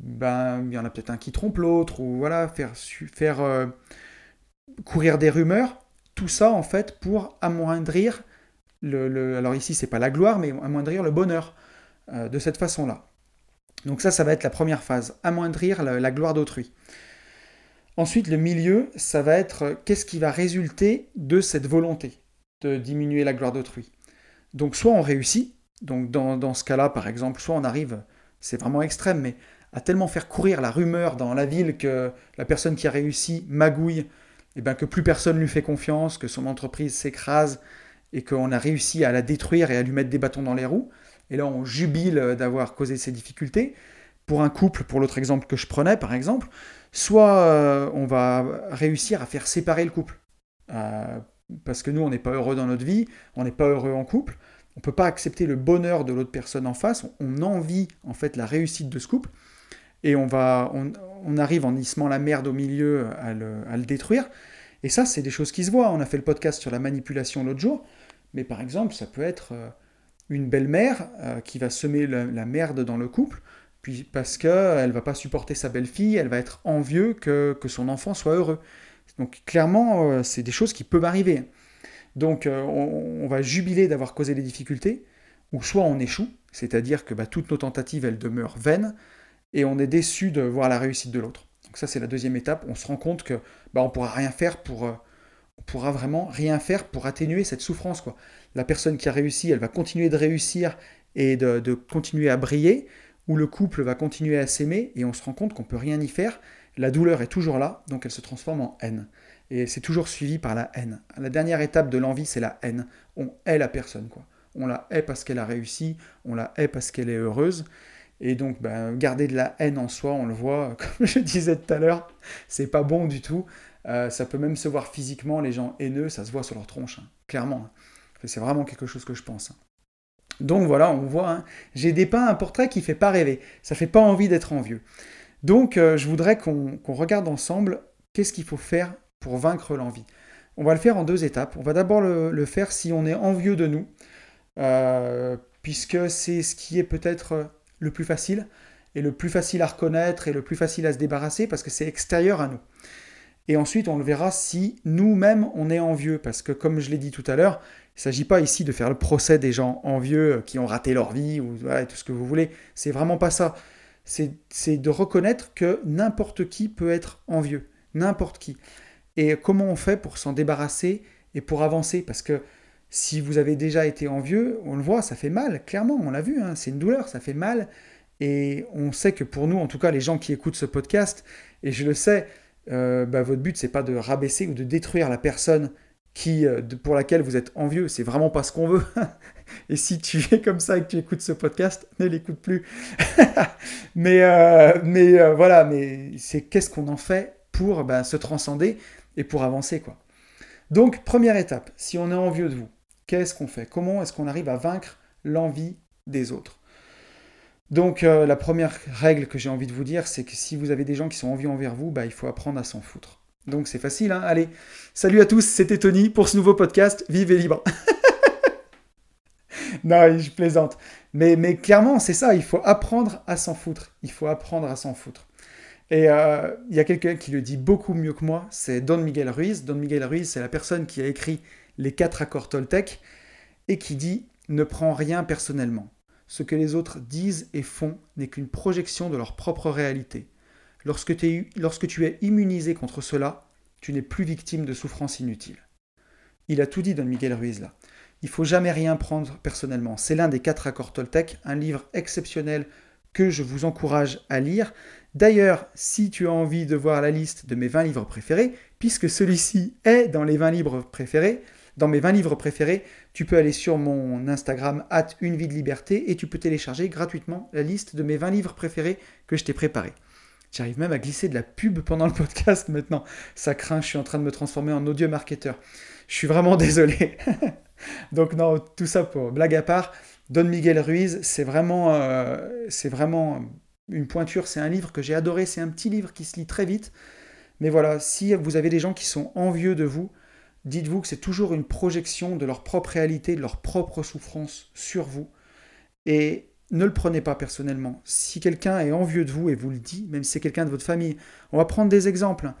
ben il y en a peut-être un qui trompe l'autre, ou voilà, faire, faire euh, courir des rumeurs, tout ça en fait pour amoindrir le, alors ici c'est pas la gloire, mais amoindrir le bonheur euh, de cette façon-là. Donc ça, ça va être la première phase, amoindrir la gloire d'autrui. Ensuite, le milieu, ça va être euh, qu'est-ce qui va résulter de cette volonté de diminuer la gloire d'autrui? Donc soit on réussit, donc dans, ce cas-là, par exemple, soit on arrive, c'est vraiment extrême, mais à tellement faire courir la rumeur dans la ville que la personne qui a réussi magouille, et eh bien que plus personne lui fait confiance, que son entreprise s'écrase et qu'on a réussi à la détruire et à lui mettre des bâtons dans les roues. Et là, on jubile d'avoir causé ces difficultés. Pour un couple, pour l'autre exemple que je prenais, par exemple, soit euh, on va réussir à faire séparer le couple. Euh, parce que nous, on n'est pas heureux dans notre vie, on n'est pas heureux en couple, on ne peut pas accepter le bonheur de l'autre personne en face, on, envie en fait la réussite de ce couple, et on, va, on, arrive en issement la merde au milieu à le, détruire. Et ça, c'est des choses qui se voient. On a fait le podcast sur la manipulation l'autre jour, mais par exemple, ça peut être euh, une belle-mère euh, qui va semer la, merde dans le couple, puis parce qu'elle va pas supporter sa belle-fille, elle va être envieux que, son enfant soit heureux. Donc clairement, euh, c'est des choses qui peuvent arriver. Donc on, va jubiler d'avoir causé des difficultés, ou soit on échoue, c'est-à-dire que bah, toutes nos tentatives, elles demeurent vaines, et on est déçu de voir la réussite de l'autre. Donc ça, c'est la deuxième étape. On se rend compte que bah, on pourra rien faire pour, euh, on pourra vraiment rien faire pour atténuer cette souffrance. Quoi. La personne qui a réussi, elle va continuer de réussir et de, continuer à briller, ou le couple va continuer à s'aimer, et on se rend compte qu'on peut rien y faire. La douleur est toujours là, donc elle se transforme en haine. Et c'est toujours suivi par la haine. La dernière étape de l'envie, c'est la haine. On hait la personne, quoi. On la hait parce qu'elle a réussi, on la hait parce qu'elle est heureuse. Et donc, ben, garder de la haine en soi, on le voit, comme je disais tout à l'heure, c'est pas bon du tout. Euh, ça peut même se voir physiquement, les gens haineux, ça se voit sur leur tronche, hein, clairement. C'est vraiment quelque chose que je pense. Hein. Donc voilà, on voit, hein, j'ai dépeint un portrait qui fait pas rêver, ça fait pas envie d'être envieux. Donc euh, je voudrais qu'on regarde ensemble qu'est-ce qu'il faut faire pour vaincre l'envie. On va le faire en deux étapes. On va d'abord le, faire si on est envieux de nous, euh, puisque c'est ce qui est peut-être le plus facile, et le plus facile à reconnaître et le plus facile à se débarrasser parce que c'est extérieur à nous. Et ensuite, on le verra si nous-mêmes on est envieux, parce que comme je l'ai dit tout à l'heure, il ne s'agit pas ici de faire le procès des gens envieux qui ont raté leur vie ou tout ce que vous voulez. C'est vraiment pas ça. C'est de reconnaître que n'importe qui peut être envieux, n'importe qui. Et comment on fait pour s'en débarrasser et pour avancer? Parce que si vous avez déjà été envieux, on le voit, ça fait mal, clairement, on l'a vu, hein, c'est une douleur, ça fait mal. Et on sait que pour nous, en tout cas les gens qui écoutent ce podcast, et je le sais, euh, bah, votre but c'est pas de rabaisser ou de détruire la personne qui, euh, pour laquelle vous êtes envieux, c'est vraiment pas ce qu'on veut. et si tu es comme ça et que tu écoutes ce podcast, ne l'écoute plus. mais euh, mais voilà, mais c'est qu'est-ce qu'on en fait pour bah, se transcender et pour avancer quoi. Donc première étape, si on est envieux de vous, qu'est-ce qu'on fait? Comment est-ce qu'on arrive à vaincre l'envie des autres? Donc euh, la première règle que j'ai envie de vous dire, c'est que si vous avez des gens qui sont envieux envers vous, bah, il faut apprendre à s'en foutre. Donc c'est facile, hein allez. Salut à tous, c'était Tony pour ce nouveau podcast, Vive et libre. non, je plaisante. Mais, mais clairement, c'est ça, il faut apprendre à s'en foutre. Il faut apprendre à s'en foutre. Et euh, il y a quelqu'un qui le dit beaucoup mieux que moi, c'est Don Miguel Ruiz. Don Miguel Ruiz, c'est la personne qui a écrit les quatre accords Toltec, et qui dit Ne prends rien personnellement. Ce que les autres disent et font n'est qu'une projection de leur propre réalité. Lorsque, tu es immunisé contre cela, tu n'es plus victime de souffrances inutiles. Il a tout dit, Don Miguel Ruiz, là. Il faut jamais rien prendre personnellement. C'est l'un des quatre accords Toltec, un livre exceptionnel que je vous encourage à lire. D'ailleurs, si tu as envie de voir la liste de mes 20 livres préférés, puisque celui-ci est dans les 20 livres préférés, dans mes 20 livres préférés, tu peux aller sur mon Instagram, at une vie de liberté, et tu peux télécharger gratuitement la liste de mes 20 livres préférés que je t'ai préparés. J'arrive même à glisser de la pub pendant le podcast maintenant. Ça craint, je suis en train de me transformer en audio marketeur. Je suis vraiment désolé. Donc non, tout ça pour blague à part. Don Miguel Ruiz, c'est vraiment, euh, c'est vraiment une pointure. C'est un livre que j'ai adoré. C'est un petit livre qui se lit très vite. Mais voilà, si vous avez des gens qui sont envieux de vous, dites-vous que c'est toujours une projection de leur propre réalité, de leur propre souffrance sur vous. Et ne le prenez pas personnellement. Si quelqu'un est envieux de vous et vous le dit, même si c'est quelqu'un de votre famille, on va prendre des exemples.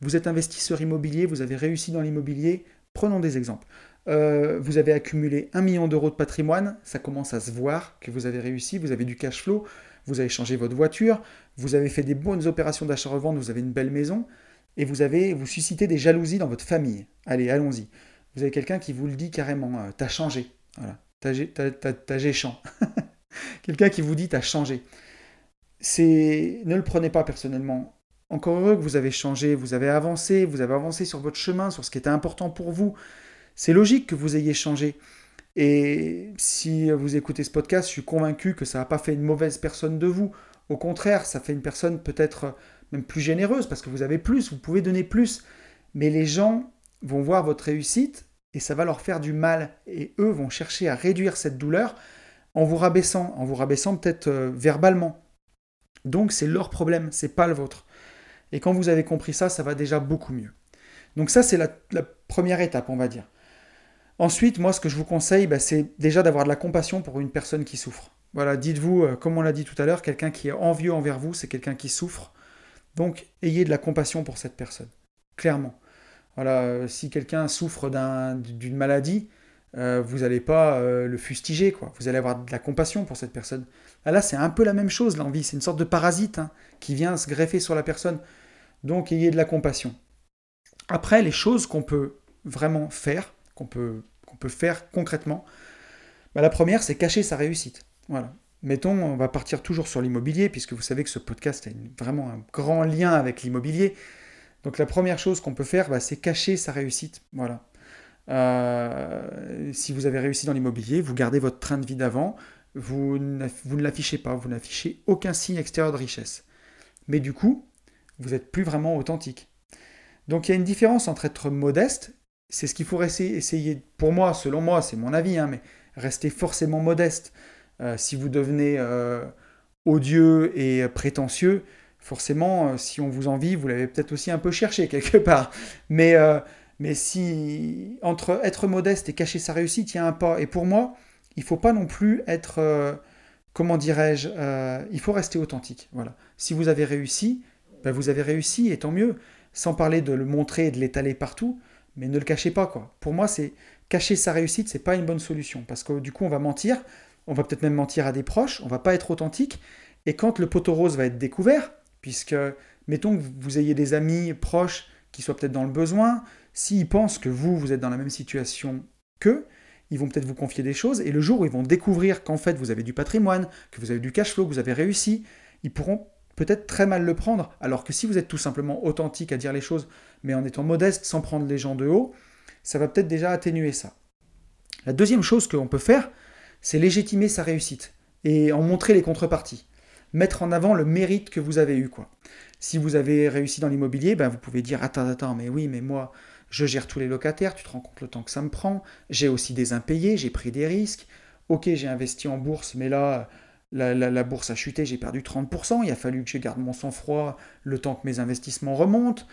Vous êtes investisseur immobilier, vous avez réussi dans l'immobilier, prenons des exemples. Euh, vous avez accumulé un million d'euros de patrimoine, ça commence à se voir que vous avez réussi, vous avez du cash flow, vous avez changé votre voiture, vous avez fait des bonnes opérations d'achat-revente, vous avez une belle maison et vous avez vous suscitez des jalousies dans votre famille. Allez, allons-y. Vous avez quelqu'un qui vous le dit carrément, euh, t'as changé. Voilà, t'as géchant. quelqu'un qui vous dit t'as changé. C'est ne le prenez pas personnellement. Encore heureux que vous avez changé, vous avez avancé, vous avez avancé sur votre chemin, sur ce qui était important pour vous. C'est logique que vous ayez changé. Et si vous écoutez ce podcast, je suis convaincu que ça n'a pas fait une mauvaise personne de vous. Au contraire, ça fait une personne peut-être même plus généreuse, parce que vous avez plus, vous pouvez donner plus. Mais les gens vont voir votre réussite et ça va leur faire du mal. Et eux vont chercher à réduire cette douleur en vous rabaissant, en vous rabaissant peut-être euh, verbalement. Donc c'est leur problème, c'est pas le vôtre. Et quand vous avez compris ça, ça va déjà beaucoup mieux. Donc ça, c'est la, première étape, on va dire. Ensuite, moi, ce que je vous conseille, bah, c'est déjà d'avoir de la compassion pour une personne qui souffre. Voilà, dites-vous, euh, comme on l'a dit tout à l'heure, quelqu'un qui est envieux envers vous, c'est quelqu'un qui souffre. Donc, ayez de la compassion pour cette personne, clairement. Voilà, euh, si quelqu'un souffre d'une maladie, euh, vous n'allez pas le fustiger, quoi. Vous allez avoir de la compassion pour cette personne. Ah, là, c'est un peu la même chose, l'envie. C'est une sorte de parasite hein, qui vient se greffer sur la personne. Donc, ayez de la compassion. Après, les choses qu'on peut vraiment faire, qu'on peut, qu'on peut faire concrètement, bah, la première, c'est cacher sa réussite. Voilà. Mettons, on va partir toujours sur l'immobilier, puisque vous savez que ce podcast a vraiment un grand lien avec l'immobilier. Donc la première chose qu'on peut faire, bah, c'est cacher sa réussite. Voilà. Euh, si vous avez réussi dans l'immobilier, vous gardez votre train de vie d'avant, vous, ne l'affichez pas, vous n'affichez aucun signe extérieur de richesse. Mais du coup, vous n'êtes plus vraiment authentique. Donc il y a une différence entre être modeste, c'est ce qu'il faut essayer, pour moi, selon moi, c'est mon avis, hein, mais rester forcément modeste. Euh, si vous devenez euh, odieux et prétentieux, forcément, euh, si on vous envie, vous l'avez peut-être aussi un peu cherché quelque part. Mais, mais si entre être modeste et cacher sa réussite, il y a un pas. Et pour moi, il faut pas non plus être, comment dirais-je, il faut rester authentique. Voilà. Si vous avez réussi, ben vous avez réussi et tant mieux sans parler de le montrer et de l'étaler partout, mais ne le cachez pas quoi. Pour moi, c'est cacher sa réussite, c'est pas une bonne solution parce que du coup, on va mentir, on va peut-être même mentir à des proches, on va pas être authentique et quand le poteau rose va être découvert, puisque mettons que vous ayez des amis proches qui soient peut-être dans le besoin, s'ils pensent que vous vous êtes dans la même situation qu'eux, ils vont peut-être vous confier des choses et le jour où ils vont découvrir qu'en fait vous avez du patrimoine, que vous avez du cash flow, que vous avez réussi, ils pourront peut-être très mal le prendre, alors que si vous êtes tout simplement authentique à dire les choses, mais en étant modeste sans prendre les gens de haut, ça va peut-être déjà atténuer ça. La deuxième chose que l'on peut faire, c'est légitimer sa réussite et en montrer les contreparties. Mettre en avant le mérite que vous avez eu. Quoi. Si vous avez réussi dans l'immobilier, ben vous pouvez dire Attends, attends, mais oui, mais moi, je gère tous les locataires, tu te rends compte le temps que ça me prend, j'ai aussi des impayés, j'ai pris des risques. Ok, j'ai investi en bourse, mais là, la, bourse a chuté, j'ai perdu 30%, il a fallu que je garde mon sang-froid le temps que mes investissements remontent.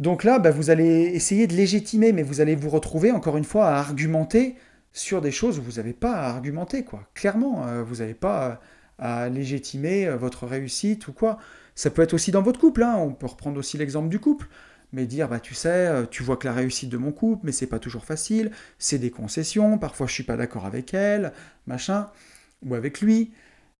Donc là, bah, vous allez essayer de légitimer, mais vous allez vous retrouver encore une fois à argumenter sur des choses où vous n'avez pas à argumenter, quoi. Clairement, euh, vous n'avez pas à, légitimer euh, votre réussite ou quoi. Ça peut être aussi dans votre couple, hein. on peut reprendre aussi l'exemple du couple, mais dire, bah tu sais, euh, tu vois que la réussite de mon couple, mais c'est pas toujours facile, c'est des concessions, parfois je suis pas d'accord avec elle, machin ou avec lui,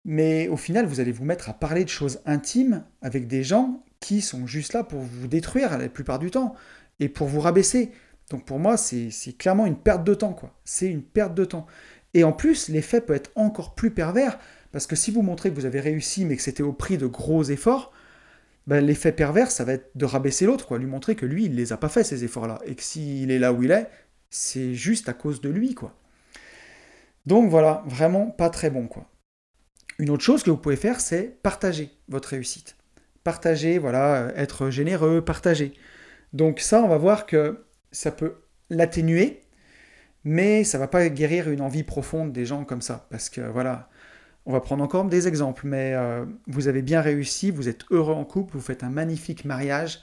mais au final, vous allez vous mettre à parler de choses intimes avec des gens qui sont juste là pour vous détruire la plupart du temps et pour vous rabaisser. Donc pour moi, c'est clairement une perte de temps, quoi. C'est une perte de temps. Et en plus, l'effet peut être encore plus pervers, parce que si vous montrez que vous avez réussi, mais que c'était au prix de gros efforts, ben, l'effet pervers, ça va être de rabaisser l'autre, quoi. Lui montrer que lui, il ne les a pas fait, ces efforts-là. Et que s'il est là où il est, c'est juste à cause de lui, quoi. Donc voilà, vraiment pas très bon quoi. Une autre chose que vous pouvez faire, c'est partager votre réussite. Partager, voilà, être généreux, partager. Donc ça, on va voir que ça peut l'atténuer, mais ça va pas guérir une envie profonde des gens comme ça. Parce que voilà, on va prendre encore des exemples, mais euh, vous avez bien réussi, vous êtes heureux en couple, vous faites un magnifique mariage,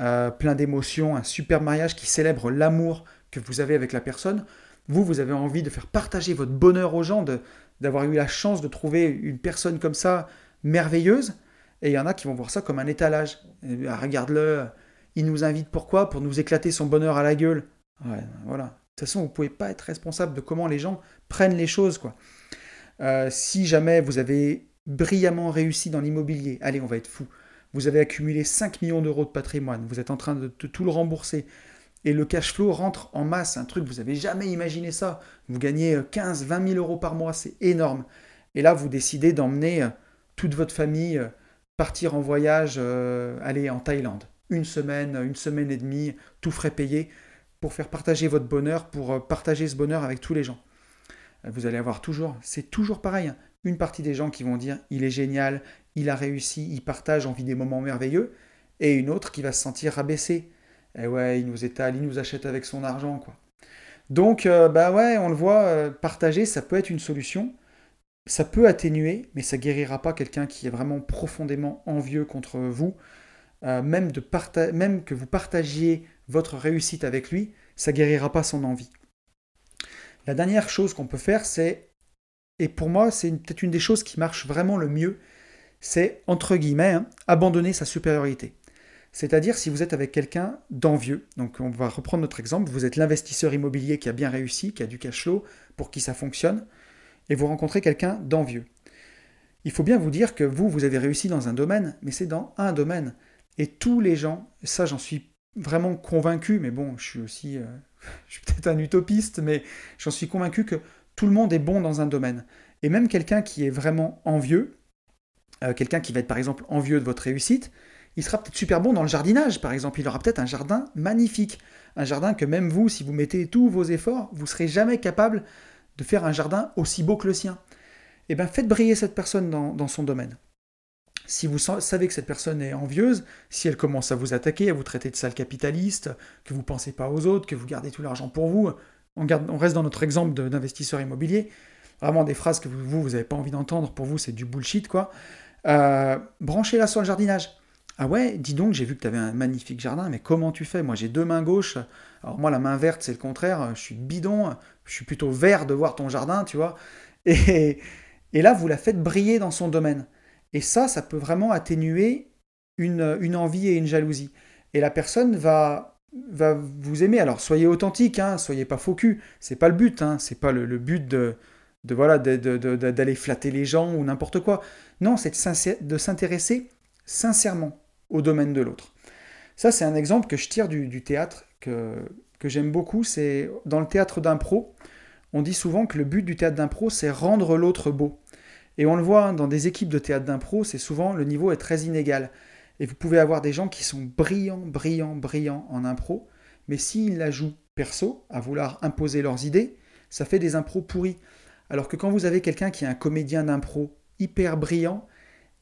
euh, plein d'émotions, un super mariage qui célèbre l'amour que vous avez avec la personne. Vous, vous avez envie de faire partager votre bonheur aux gens, d'avoir eu la chance de trouver une personne comme ça merveilleuse. Et il y en a qui vont voir ça comme un étalage. Ah, regarde-le, il nous invite pourquoi? Pour nous éclater son bonheur à la gueule. voilà. De toute façon, vous ne pouvez pas être responsable de comment les gens prennent les choses. quoi. Euh, si jamais vous avez brillamment réussi dans l'immobilier, allez, on va être fou. Vous avez accumulé 5 millions d'euros de patrimoine, vous êtes en train de tout le rembourser, et le cash flow rentre en masse, un truc, vous n'avez jamais imaginé ça. Vous gagnez 15, 20 000 euros par mois, c'est énorme. Et là, vous décidez d'emmener euh, toute votre famille euh, partir en voyage, aller en Thaïlande. Une semaine, une semaine et demie, tout frais payé, pour faire partager votre bonheur, pour partager ce bonheur avec tous les gens. Vous allez avoir toujours, c'est toujours pareil, hein. une partie des gens qui vont dire il est génial, il a réussi, il partage, on vit des moments merveilleux, et une autre qui va se sentir rabaissée eh ouais, il nous étale, il nous achète avec son argent, quoi. Donc, euh, bah ouais, on le voit, euh, partager, ça peut être une solution. Ça peut atténuer, mais ça guérira pas quelqu'un qui est vraiment profondément envieux contre vous. Même, de même que vous partagiez votre réussite avec lui, ça guérira pas son envie. La dernière chose qu'on peut faire, c'est, et pour moi c'est peut-être une des choses qui marche vraiment le mieux, c'est, entre guillemets, hein, abandonner sa supériorité. C'est-à-dire si vous êtes avec quelqu'un d'envieux, donc on va reprendre notre exemple, vous êtes l'investisseur immobilier qui a bien réussi, qui a du cash flow, pour qui ça fonctionne, et vous rencontrez quelqu'un d'envieux. Il faut bien vous dire que vous, vous avez réussi dans un domaine, mais c'est dans un domaine. Et tous les gens, ça j'en suis vraiment convaincu, mais bon, je suis aussi, euh, je suis peut-être un utopiste, mais j'en suis convaincu que tout le monde est bon dans un domaine. Et même quelqu'un qui est vraiment envieux, euh, quelqu'un qui va être par exemple envieux de votre réussite, il sera peut-être super bon dans le jardinage, par exemple. Il aura peut-être un jardin magnifique. Un jardin que même vous, si vous mettez tous vos efforts, vous serez jamais capable de faire un jardin aussi beau que le sien. Eh bien, faites briller cette personne dans son domaine. Si vous savez que cette personne est envieuse, si elle commence à vous attaquer, à vous traiter de sale capitaliste, que vous pensez pas aux autres, que vous gardez tout l'argent pour vous, on, reste dans notre exemple d'investisseur immobilier, vraiment des phrases que vous, vous n'avez pas envie d'entendre, pour vous c'est du bullshit quoi. Euh, branchez-la sur le jardinage. Ah ouais, dis donc, j'ai vu que tu avais un magnifique jardin, mais comment tu fais? Moi j'ai deux mains gauches, alors moi la main verte c'est le contraire, je suis bidon, je suis plutôt vert de voir ton jardin, tu vois. Et là vous la faites briller dans son domaine. Et ça, ça peut vraiment atténuer une, envie et une jalousie. Et la personne va, vous aimer. Alors soyez authentique, hein, soyez pas faux cul. C'est pas le but, hein, c'est pas le, but de, voilà d'aller flatter les gens ou n'importe quoi. Non, c'est de s'intéresser sincèrement au domaine de l'autre. Ça, c'est un exemple que je tire du, du théâtre que, que j'aime beaucoup. C'est dans le théâtre d'impro. On dit souvent que le but du théâtre d'impro, c'est rendre l'autre beau. Et on le voit hein, dans des équipes de théâtre d'impro, c'est souvent le niveau est très inégal. Et vous pouvez avoir des gens qui sont brillants, brillants, brillants en impro, mais s'ils la jouent perso, à vouloir imposer leurs idées, ça fait des impros pourris. Alors que quand vous avez quelqu'un qui est un comédien d'impro hyper brillant,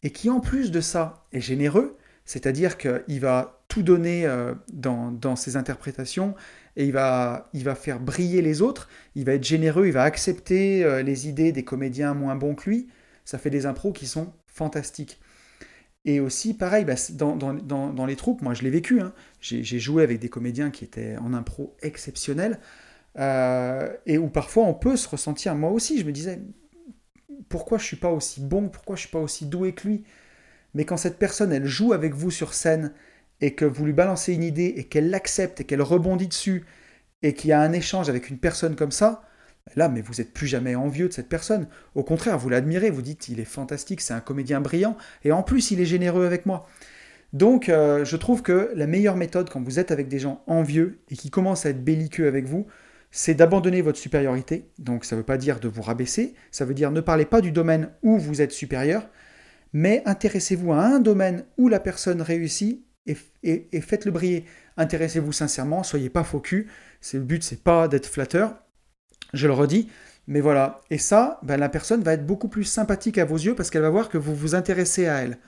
et qui en plus de ça est généreux, c'est-à-dire qu'il va tout donner euh, dans, ses interprétations et il va, il va faire briller les autres, il va être généreux, il va accepter euh, les idées des comédiens moins bons que lui, ça fait des impros qui sont fantastiques. Et aussi, pareil, bah, dans, les troupes, moi je l'ai vécu, hein. j'ai joué avec des comédiens qui étaient en impro exceptionnels, euh, et où parfois on peut se ressentir, moi aussi, je me disais, pourquoi je suis pas aussi bon, pourquoi je suis pas aussi doué que lui? Mais quand cette personne, elle joue avec vous sur scène, et que vous lui balancez une idée, et qu'elle l'accepte, et qu'elle rebondit dessus, et qu'il y a un échange avec une personne comme ça, Là, mais vous n'êtes plus jamais envieux de cette personne. Au contraire, vous l'admirez, vous dites, il est fantastique, c'est un comédien brillant, et en plus, il est généreux avec moi. Donc, euh, je trouve que la meilleure méthode quand vous êtes avec des gens envieux et qui commencent à être belliqueux avec vous, c'est d'abandonner votre supériorité. Donc, ça ne veut pas dire de vous rabaisser, ça veut dire ne parlez pas du domaine où vous êtes supérieur, mais intéressez-vous à un domaine où la personne réussit et, faites-le briller. Intéressez-vous sincèrement, soyez pas faux. Le but, c'est pas d'être flatteur, je le redis. Mais voilà. Et ça, ben, la personne va être beaucoup plus sympathique à vos yeux parce qu'elle va voir que vous vous intéressez à elle.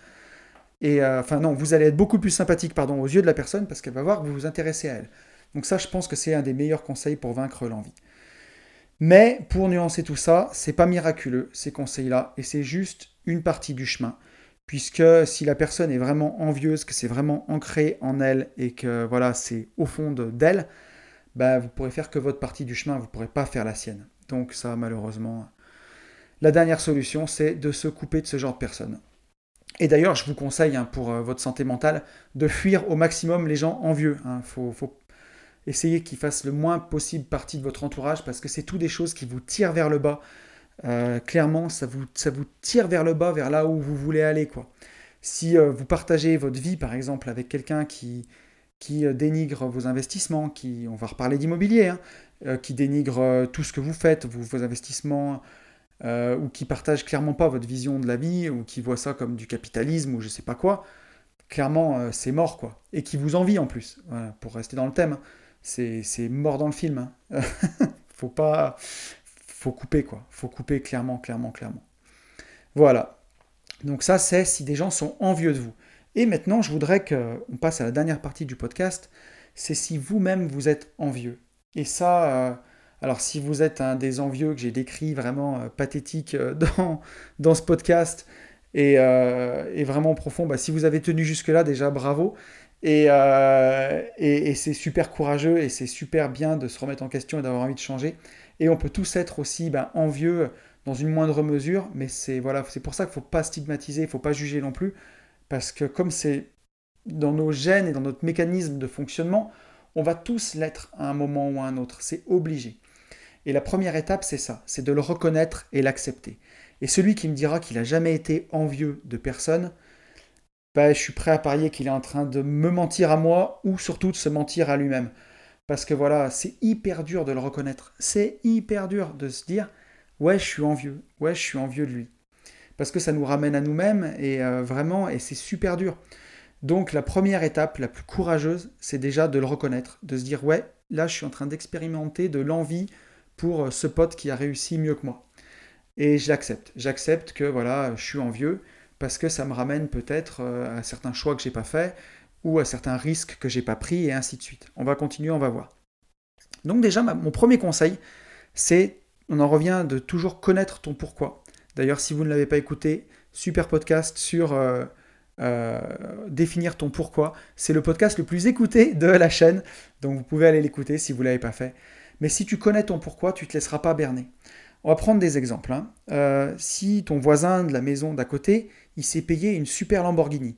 Et euh, enfin non, vous allez être beaucoup plus sympathique pardon, aux yeux de la personne parce qu'elle va voir que vous vous intéressez à elle. Donc ça, je pense que c'est un des meilleurs conseils pour vaincre l'envie. Mais pour nuancer tout ça, c'est pas miraculeux ces conseils-là et c'est juste une partie du chemin. Puisque si la personne est vraiment envieuse, que c'est vraiment ancré en elle et que voilà, c'est au fond d'elle, bah, vous pourrez faire que votre partie du chemin, vous ne pourrez pas faire la sienne. Donc ça, malheureusement, la dernière solution, c'est de se couper de ce genre de personnes. Et d'ailleurs, je vous conseille, hein, pour euh, votre santé mentale, de fuir au maximum les gens envieux. Il hein. faut, essayer qu'ils fassent le moins possible partie de votre entourage, parce que c'est tout des choses qui vous tirent vers le bas. Euh, clairement, ça vous, ça vous tire vers le bas, vers là où vous voulez aller. Quoi. Si euh, vous partagez votre vie, par exemple, avec quelqu'un qui, qui euh, dénigre vos investissements, qui, on va reparler d'immobilier, hein, euh, qui dénigre euh, tout ce que vous faites, vos, investissements, ou qui partage clairement pas votre vision de la vie, ou qui voit ça comme du capitalisme, ou je sais pas quoi, clairement c'est mort quoi. Et qui vous envie en plus, pour rester dans le thème. C'est mort dans le film. Hein. faut pas. Faut couper quoi. Faut couper clairement, clairement, clairement. Voilà. Donc ça c'est si des gens sont envieux de vous. Et maintenant, je voudrais qu'on passe à la dernière partie du podcast, c'est si vous-même vous êtes envieux. Et ça, euh, alors si vous êtes un des envieux que j'ai décrit vraiment euh, pathétique euh, dans, ce podcast, et, vraiment profond. Bah, si vous avez tenu jusque-là, déjà bravo. Et, et, c'est super courageux et c'est super bien de se remettre en question et d'avoir envie de changer. Et on peut tous être aussi ben, envieux dans une moindre mesure, mais c'est voilà, c'est pour ça qu'il ne faut pas stigmatiser, il ne faut pas juger non plus, parce que comme c'est dans nos gènes et dans notre mécanisme de fonctionnement, on va tous l'être à un moment ou à un autre, c'est obligé. Et la première étape, c'est ça, c'est de le reconnaître et l'accepter. Et celui qui me dira qu'il n'a jamais été envieux de personne, ben, je suis prêt à parier qu'il est en train de me mentir à moi ou surtout de se mentir à lui-même. Parce que voilà, c'est hyper dur de le reconnaître. C'est hyper dur de se dire ouais, je suis envieux. Ouais, je suis envieux de lui. Parce que ça nous ramène à nous-mêmes et euh, vraiment, et c'est super dur. Donc la première étape, la plus courageuse, c'est déjà de le reconnaître, de se dire ouais, là je suis en train d'expérimenter de l'envie pour euh, ce pote qui a réussi mieux que moi. Et j'accepte. J'accepte que voilà, je suis envieux parce que ça me ramène peut-être euh, à certains choix que j'ai pas faits ou à certains risques que j'ai pas pris et ainsi de suite. On va continuer, on va voir. Donc déjà, mon premier conseil, c'est, on en revient de toujours connaître ton pourquoi. D'ailleurs, si vous ne l'avez pas écouté, super podcast sur euh, euh, définir ton pourquoi. C'est le podcast le plus écouté de la chaîne, donc vous pouvez aller l'écouter si vous ne l'avez pas fait. Mais si tu connais ton pourquoi, tu ne te laisseras pas berner. On va prendre des exemples. Hein. si ton voisin de la maison d'à côté, il s'est payé une super Lamborghini.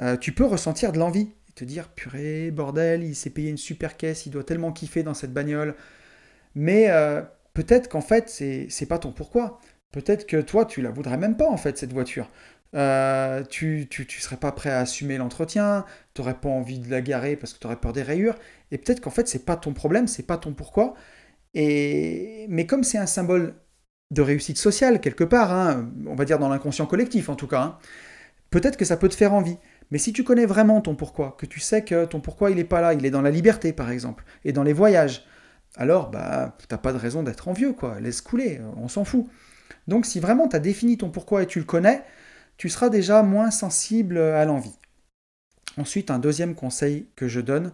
Euh, tu peux ressentir de l'envie et te dire purée, bordel, il s'est payé une super caisse, il doit tellement kiffer dans cette bagnole. Mais euh, peut-être qu'en fait, c'est pas ton pourquoi. Peut-être que toi, tu la voudrais même pas en fait, cette voiture. Euh, tu, tu, serais pas prêt à assumer l'entretien, tu n'aurais pas envie de la garer parce que tu aurais peur des rayures, et peut-être qu'en fait c'est pas ton problème, c'est pas ton pourquoi. Et mais comme c'est un symbole de réussite sociale, quelque part, hein, on va dire dans l'inconscient collectif en tout cas, hein. peut-être que ça peut te faire envie. Mais si tu connais vraiment ton pourquoi, que tu sais que ton pourquoi il n'est pas là, il est dans la liberté par exemple, et dans les voyages, alors bah t'as pas de raison d'être envieux, quoi. Laisse couler, on s'en fout. Donc si vraiment tu as défini ton pourquoi et tu le connais, tu seras déjà moins sensible à l'envie. Ensuite, un deuxième conseil que je donne,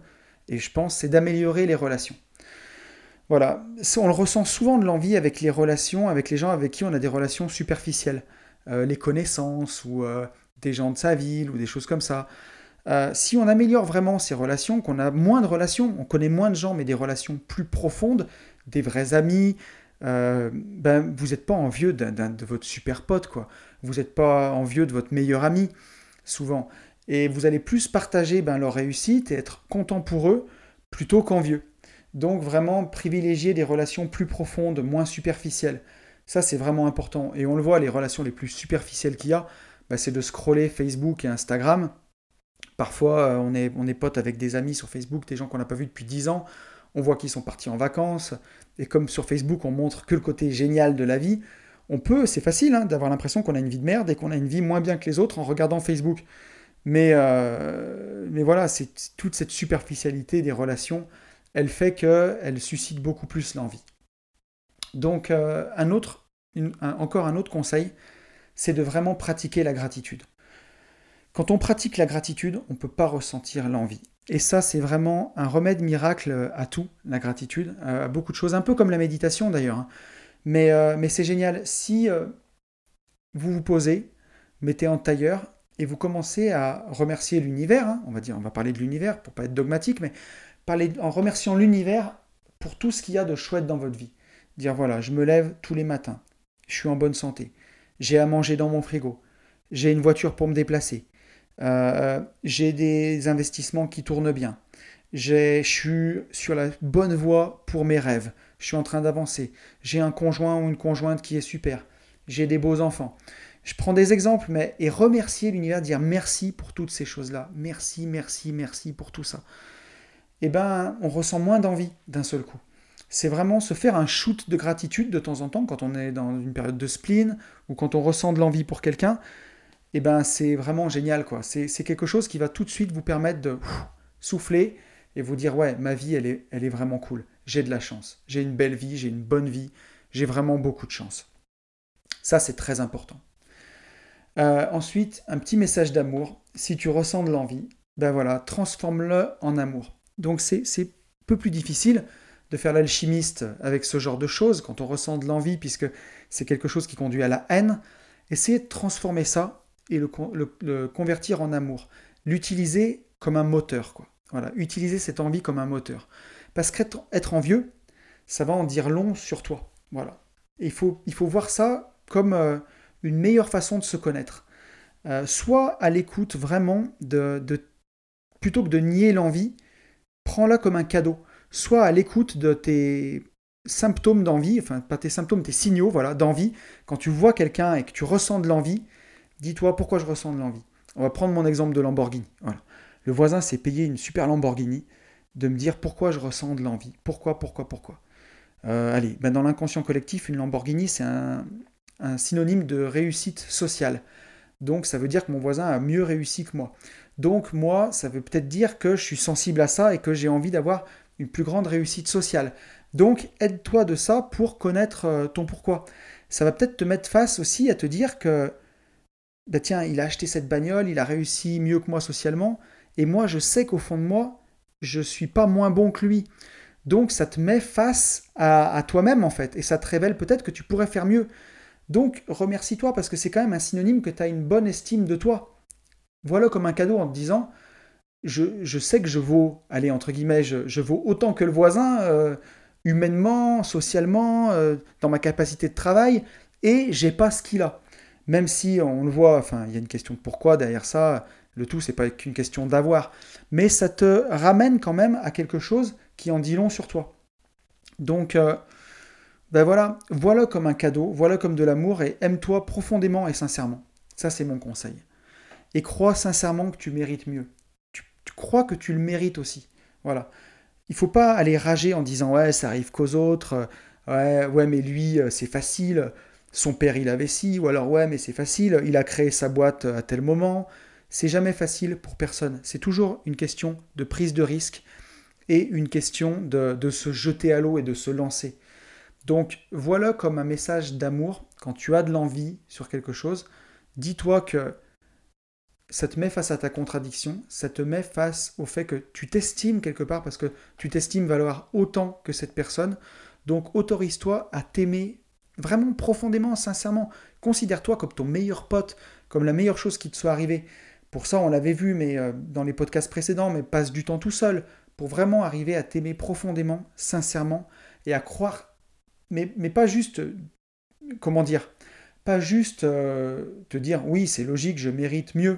et je pense, c'est d'améliorer les relations. Voilà, on le ressent souvent de l'envie avec les relations, avec les gens avec qui on a des relations superficielles, euh, les connaissances ou euh, des gens de sa ville ou des choses comme ça. Euh, si on améliore vraiment ces relations, qu'on a moins de relations, on connaît moins de gens, mais des relations plus profondes, des vrais amis, ben, vous n'êtes pas envieux de votre super pote, quoi. Vous n'êtes pas envieux de votre meilleur ami, souvent. Et vous allez plus partager ben, leur réussite et être content pour eux plutôt qu'envieux. Donc vraiment privilégier des relations plus profondes, moins superficielles. Ça c'est vraiment important. Et on le voit, les relations les plus superficielles qu'il y a, bah, c'est de scroller Facebook et Instagram. Parfois euh, on est, on est potes avec des amis sur Facebook, des gens qu'on n'a pas vus depuis 10 ans. On voit qu'ils sont partis en vacances. Et comme sur Facebook on montre que le côté génial de la vie, on peut, c'est facile hein, d'avoir l'impression qu'on a une vie de merde et qu'on a une vie moins bien que les autres en regardant Facebook. Mais, euh, voilà, c'est toute cette superficialité des relations elle fait qu'elle suscite beaucoup plus l'envie. Donc euh, encore un autre conseil, c'est de vraiment pratiquer la gratitude. Quand on pratique la gratitude, on ne peut pas ressentir l'envie. Et ça, c'est vraiment un remède miracle à tout, la gratitude, à beaucoup de choses, un peu comme la méditation d'ailleurs. Hein. Mais, euh, mais c'est génial. Si euh, vous vous posez, mettez en tailleur et vous commencez à remercier l'univers, hein, on va dire, on va parler de l'univers pour pas être dogmatique, mais en remerciant l'univers pour tout ce qu'il y a de chouette dans votre vie. Dire voilà, je me lève tous les matins, je suis en bonne santé, j'ai à manger dans mon frigo, j'ai une voiture pour me déplacer, euh, j'ai des investissements qui tournent bien, je suis sur la bonne voie pour mes rêves, je suis en train d'avancer, j'ai un conjoint ou une conjointe qui est super, j'ai des beaux enfants. Je prends des exemples, mais et remercier l'univers, dire merci pour toutes ces choses-là. Merci, merci, merci pour tout ça eh ben, on ressent moins d'envie d'un seul coup. C'est vraiment se faire un shoot de gratitude de temps en temps quand on est dans une période de spleen ou quand on ressent de l'envie pour quelqu'un. Eh ben, c'est vraiment génial, quoi. C'est quelque chose qui va tout de suite vous permettre de souffler et vous dire ouais, ma vie, elle est, elle est vraiment cool. J'ai de la chance. J'ai une belle vie, j'ai une bonne vie. J'ai vraiment beaucoup de chance. Ça, c'est très important. Euh, ensuite, un petit message d'amour. Si tu ressens de l'envie, ben voilà, transforme-le en amour. Donc c'est un peu plus difficile de faire l'alchimiste avec ce genre de choses quand on ressent de l'envie, puisque c'est quelque chose qui conduit à la haine. Essayez de transformer ça et le, convertir en amour. L'utiliser comme un moteur, quoi. Voilà, utiliser cette envie comme un moteur. Parce qu'être être envieux, ça va en dire long sur toi. Voilà. il, faut, il faut voir ça comme euh, une meilleure façon de se connaître. Euh, soit à l'écoute vraiment de, de, plutôt que de nier l'envie, prends-la comme un cadeau. Soit à l'écoute de tes symptômes d'envie, enfin pas tes symptômes, tes signaux voilà, d'envie. Quand tu vois quelqu'un et que tu ressens de l'envie, dis-toi pourquoi je ressens de l'envie. On va prendre mon exemple de Lamborghini. Voilà. Le voisin s'est payé une super Lamborghini, de me dire pourquoi je ressens de l'envie. Pourquoi, pourquoi, pourquoi? Euh, allez, ben dans l'inconscient collectif, une Lamborghini, c'est un, synonyme de réussite sociale. Donc ça veut dire que mon voisin a mieux réussi que moi. Donc moi, ça veut peut-être dire que je suis sensible à ça et que j'ai envie d'avoir une plus grande réussite sociale. Donc aide-toi de ça pour connaître euh, ton pourquoi. Ça va peut-être te mettre face aussi à te dire que, bah tiens, il a acheté cette bagnole, il a réussi mieux que moi socialement, et moi je sais qu'au fond de moi, je suis pas moins bon que lui. Donc ça te met face à, toi-même en fait, et ça te révèle peut-être que tu pourrais faire mieux. Donc remercie-toi parce que c'est quand même un synonyme que tu as une bonne estime de toi. Voilà comme un cadeau en te disant, je, sais que je vaux, allez, entre guillemets, je, vaux autant que le voisin, euh, humainement, socialement, euh, dans ma capacité de travail, et j'ai pas ce qu'il a. Même si on le voit, enfin, il y a une question de pourquoi derrière ça, le tout, c'est pas qu'une question d'avoir. Mais ça te ramène quand même à quelque chose qui en dit long sur toi. Donc, euh, ben voilà, voilà comme un cadeau, voilà comme de l'amour, et aime-toi profondément et sincèrement. Ça, c'est mon conseil. Et crois sincèrement que tu mérites mieux tu crois que tu le mérites aussi. Voilà. Il faut pas aller rager en disant ouais, ça arrive qu'aux autres, ouais, ouais, mais lui, euh, c'est facile, son père, il avait ci, ou alors ouais, mais c'est facile, il a créé sa boîte à tel moment. C'est jamais facile pour personne. C'est toujours une question de prise de risque et une question de, de se jeter à l'eau et de se lancer. Donc voilà comme un message d'amour, quand tu as de l'envie sur quelque chose, dis-toi que ça te met face à ta contradiction, ça te met face au fait que tu t'estimes quelque part parce que tu t'estimes valoir autant que cette personne. Donc autorise-toi à t'aimer vraiment profondément, sincèrement. Considère-toi comme ton meilleur pote, comme la meilleure chose qui te soit arrivée. Pour ça, on l'avait vu mais euh, dans les podcasts précédents, mais passe du temps tout seul pour vraiment arriver à t'aimer profondément, sincèrement et à croire, mais, mais pas juste, euh, comment dire, pas juste euh, te dire oui, c'est logique, je mérite mieux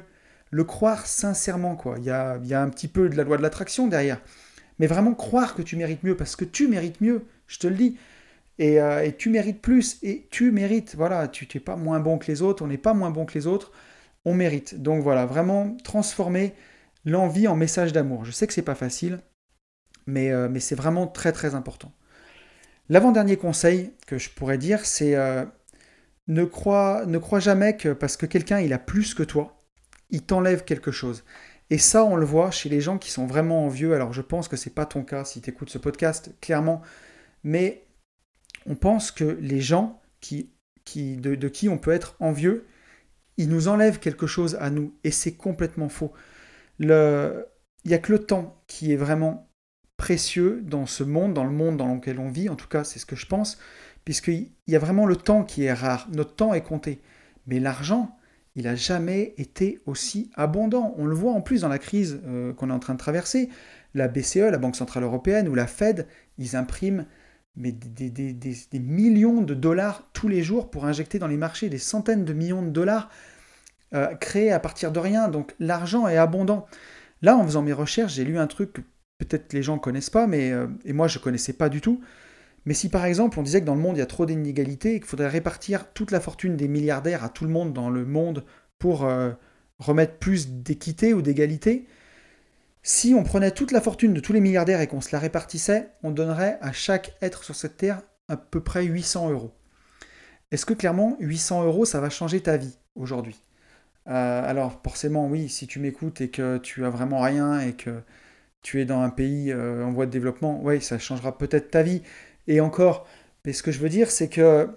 le croire sincèrement, quoi. Il y a, un petit peu de la loi de l'attraction derrière. Mais vraiment croire que tu mérites mieux, parce que tu mérites mieux, je te le dis. Et, euh, tu mérites plus, et tu mérites, voilà, tu n'es pas moins bon que les autres, on n'est pas moins bon que les autres, on mérite. Donc voilà, vraiment transformer l'envie en message d'amour. Je sais que c'est pas facile, mais, euh, mais c'est vraiment très très important. L'avant-dernier conseil que je pourrais dire, c'est euh, ne, crois, ne crois jamais que parce que quelqu'un il a plus que toi, il t'enlève quelque chose. Et ça, on le voit chez les gens qui sont vraiment envieux. Alors, je pense que c'est pas ton cas si tu écoutes ce podcast, clairement. Mais on pense que les gens de, qui on peut être envieux, ils nous enlèvent quelque chose à nous. Et c'est complètement faux. Il n'y a que le temps qui est vraiment précieux dans ce monde, dans le monde dans lequel on vit. En tout cas, c'est ce que je pense. Puisqu'il y a vraiment le temps qui est rare. Notre temps est compté. Mais l'argent, il n'a jamais été aussi abondant. On le voit en plus dans la crise euh, qu'on est en train de traverser. La BCE, la Banque Centrale Européenne, ou la Fed, ils impriment mais des, millions de dollars tous les jours pour injecter dans les marchés des centaines de millions de dollars euh, créés à partir de rien. Donc l'argent est abondant. Là, en faisant mes recherches, j'ai lu un truc que peut-être les gens ne connaissent pas, mais euh, et moi je ne connaissais pas du tout. Mais si par exemple on disait que dans le monde il y a trop d'inégalités et qu'il faudrait répartir toute la fortune des milliardaires à tout le monde dans le monde pour euh, remettre plus d'équité ou d'égalité, si on prenait toute la fortune de tous les milliardaires et qu'on se la répartissait, on donnerait à chaque être sur cette terre à peu près 800 euros. Est-ce que clairement 800 euros ça va changer ta vie aujourd'hui? Euh, Alors forcément oui, si tu m'écoutes et que tu as vraiment rien et que tu es dans un pays euh, en voie de développement, oui, ça changera peut-être ta vie. Et encore, mais ce que je veux dire, c'est que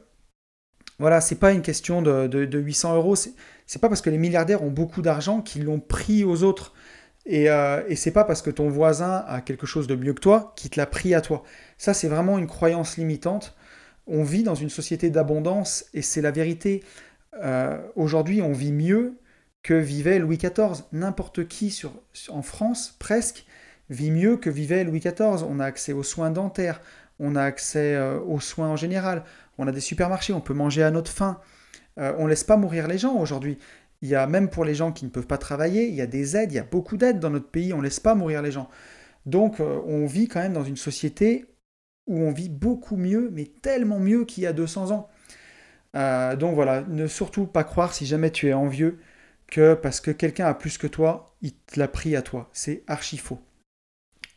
voilà, c'est pas une question de, de, 800 euros. C'est pas parce que les milliardaires ont beaucoup d'argent qu'ils l'ont pris aux autres. Et, euh, et c'est pas parce que ton voisin a quelque chose de mieux que toi qu'il te l'a pris à toi. Ça, c'est vraiment une croyance limitante. On vit dans une société d'abondance et c'est la vérité. Euh, aujourd'hui, on vit mieux que vivait Louis XIV. N'importe qui en France, presque, vit mieux que vivait Louis XIV. On a accès aux soins dentaires, on a accès euh, aux soins en général, on a des supermarchés, on peut manger à notre faim. Euh, on ne laisse pas mourir les gens aujourd'hui. Il y a même pour les gens qui ne peuvent pas travailler, il y a des aides, il y a beaucoup d'aides dans notre pays, on ne laisse pas mourir les gens. Donc euh, on vit quand même dans une société où on vit beaucoup mieux, mais tellement mieux qu'il y a 200 ans. donc voilà, ne surtout pas croire si jamais tu es envieux que parce que quelqu'un a plus que toi, il te l'a pris à toi. C'est archi faux.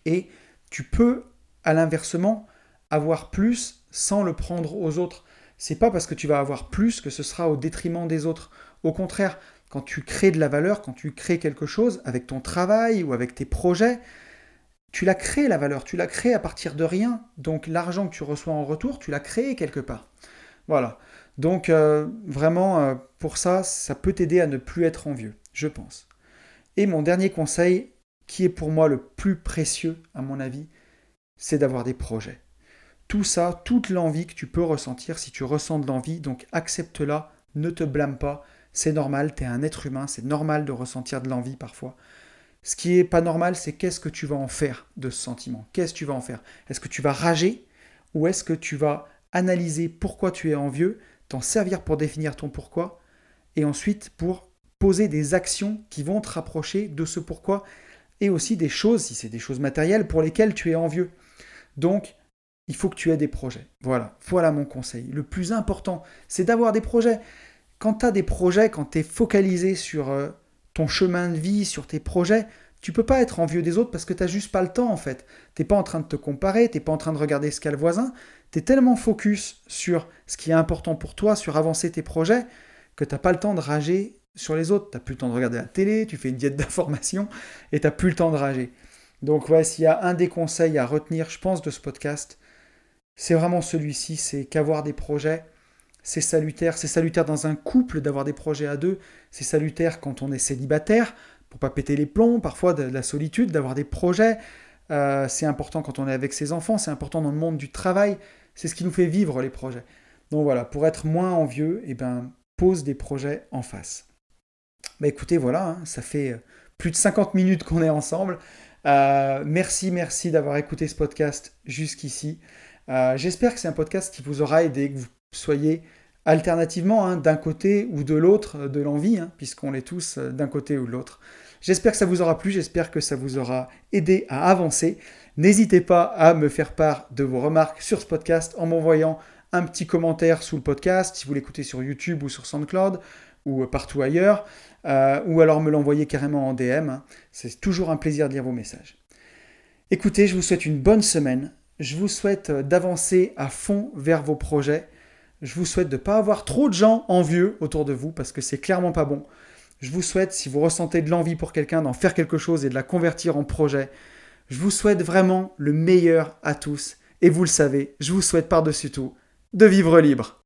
Et tu peux, à l'inversement, avoir plus sans le prendre aux autres. C'est pas parce que tu vas avoir plus que ce sera au détriment des autres. Au contraire, quand tu crées de la valeur, quand tu crées quelque chose avec ton travail ou avec tes projets, tu l'as créé la valeur, tu l'as créé à partir de rien. Donc l'argent que tu reçois en retour, tu l'as créé quelque part. Voilà. Donc euh, vraiment, euh, pour ça, ça peut t'aider à ne plus être envieux, je pense. Et mon dernier conseil, qui est pour moi le plus précieux à mon avis, c'est d'avoir des projets tout ça, toute l'envie que tu peux ressentir, si tu ressens de l'envie, donc accepte-la, ne te blâme pas, c'est normal, tu es un être humain, c'est normal de ressentir de l'envie parfois. Ce qui est pas normal, c'est qu'est-ce que tu vas en faire de ce sentiment? Qu'est-ce que tu vas en faire? Est-ce que tu vas rager ou est-ce que tu vas analyser pourquoi tu es envieux, t'en servir pour définir ton pourquoi et ensuite pour poser des actions qui vont te rapprocher de ce pourquoi et aussi des choses, si c'est des choses matérielles, pour lesquelles tu es envieux. Donc, il faut que tu aies des projets. Voilà, voilà mon conseil. Le plus important, c'est d'avoir des projets. Quand tu as des projets, quand tu es focalisé sur euh, ton chemin de vie, sur tes projets, tu peux pas être envieux des autres parce que tu n'as juste pas le temps en fait. Tu n'es pas en train de te comparer, tu n'es pas en train de regarder ce qu'a le voisin, tu es tellement focus sur ce qui est important pour toi, sur avancer tes projets, que tu n'as pas le temps de rager sur les autres. Tu n'as plus le temps de regarder la télé, tu fais une diète d'information et tu n'as plus le temps de rager. Donc ouais, s'il y a un des conseils à retenir, je pense, de ce podcast, c'est vraiment celui-ci, c'est qu'avoir des projets, c'est salutaire. C'est salutaire dans un couple d'avoir des projets à deux, c'est salutaire quand on est célibataire, pour pas péter les plombs, parfois de la solitude, d'avoir des projets. Euh, c'est important quand on est avec ses enfants, c'est important dans le monde du travail, c'est ce qui nous fait vivre les projets. Donc voilà, pour être moins envieux, eh ben, pose des projets en face. Bah écoutez, voilà, hein, ça fait euh, plus de 50 minutes qu'on est ensemble. Euh, merci, merci d'avoir écouté ce podcast jusqu'ici. J'espère que c'est un podcast qui vous aura aidé, que vous soyez alternativement hein, d'un côté ou de l'autre de l'envie, hein, puisqu'on est tous euh, d'un côté ou de l'autre. J'espère que ça vous aura plu, j'espère que ça vous aura aidé à avancer. N'hésitez pas à me faire part de vos remarques sur ce podcast en m'envoyant un petit commentaire sous le podcast, si vous l'écoutez sur YouTube ou sur SoundCloud ou partout ailleurs, euh, ou alors me l'envoyer carrément en DM. Hein. C'est toujours un plaisir de lire vos messages. Écoutez, je vous souhaite une bonne semaine. Je vous souhaite d'avancer à fond vers vos projets. Je vous souhaite de ne pas avoir trop de gens envieux autour de vous parce que c'est clairement pas bon. Je vous souhaite, si vous ressentez de l'envie pour quelqu'un, d'en faire quelque chose et de la convertir en projet. Je vous souhaite vraiment le meilleur à tous. Et vous le savez, je vous souhaite par-dessus tout de vivre libre.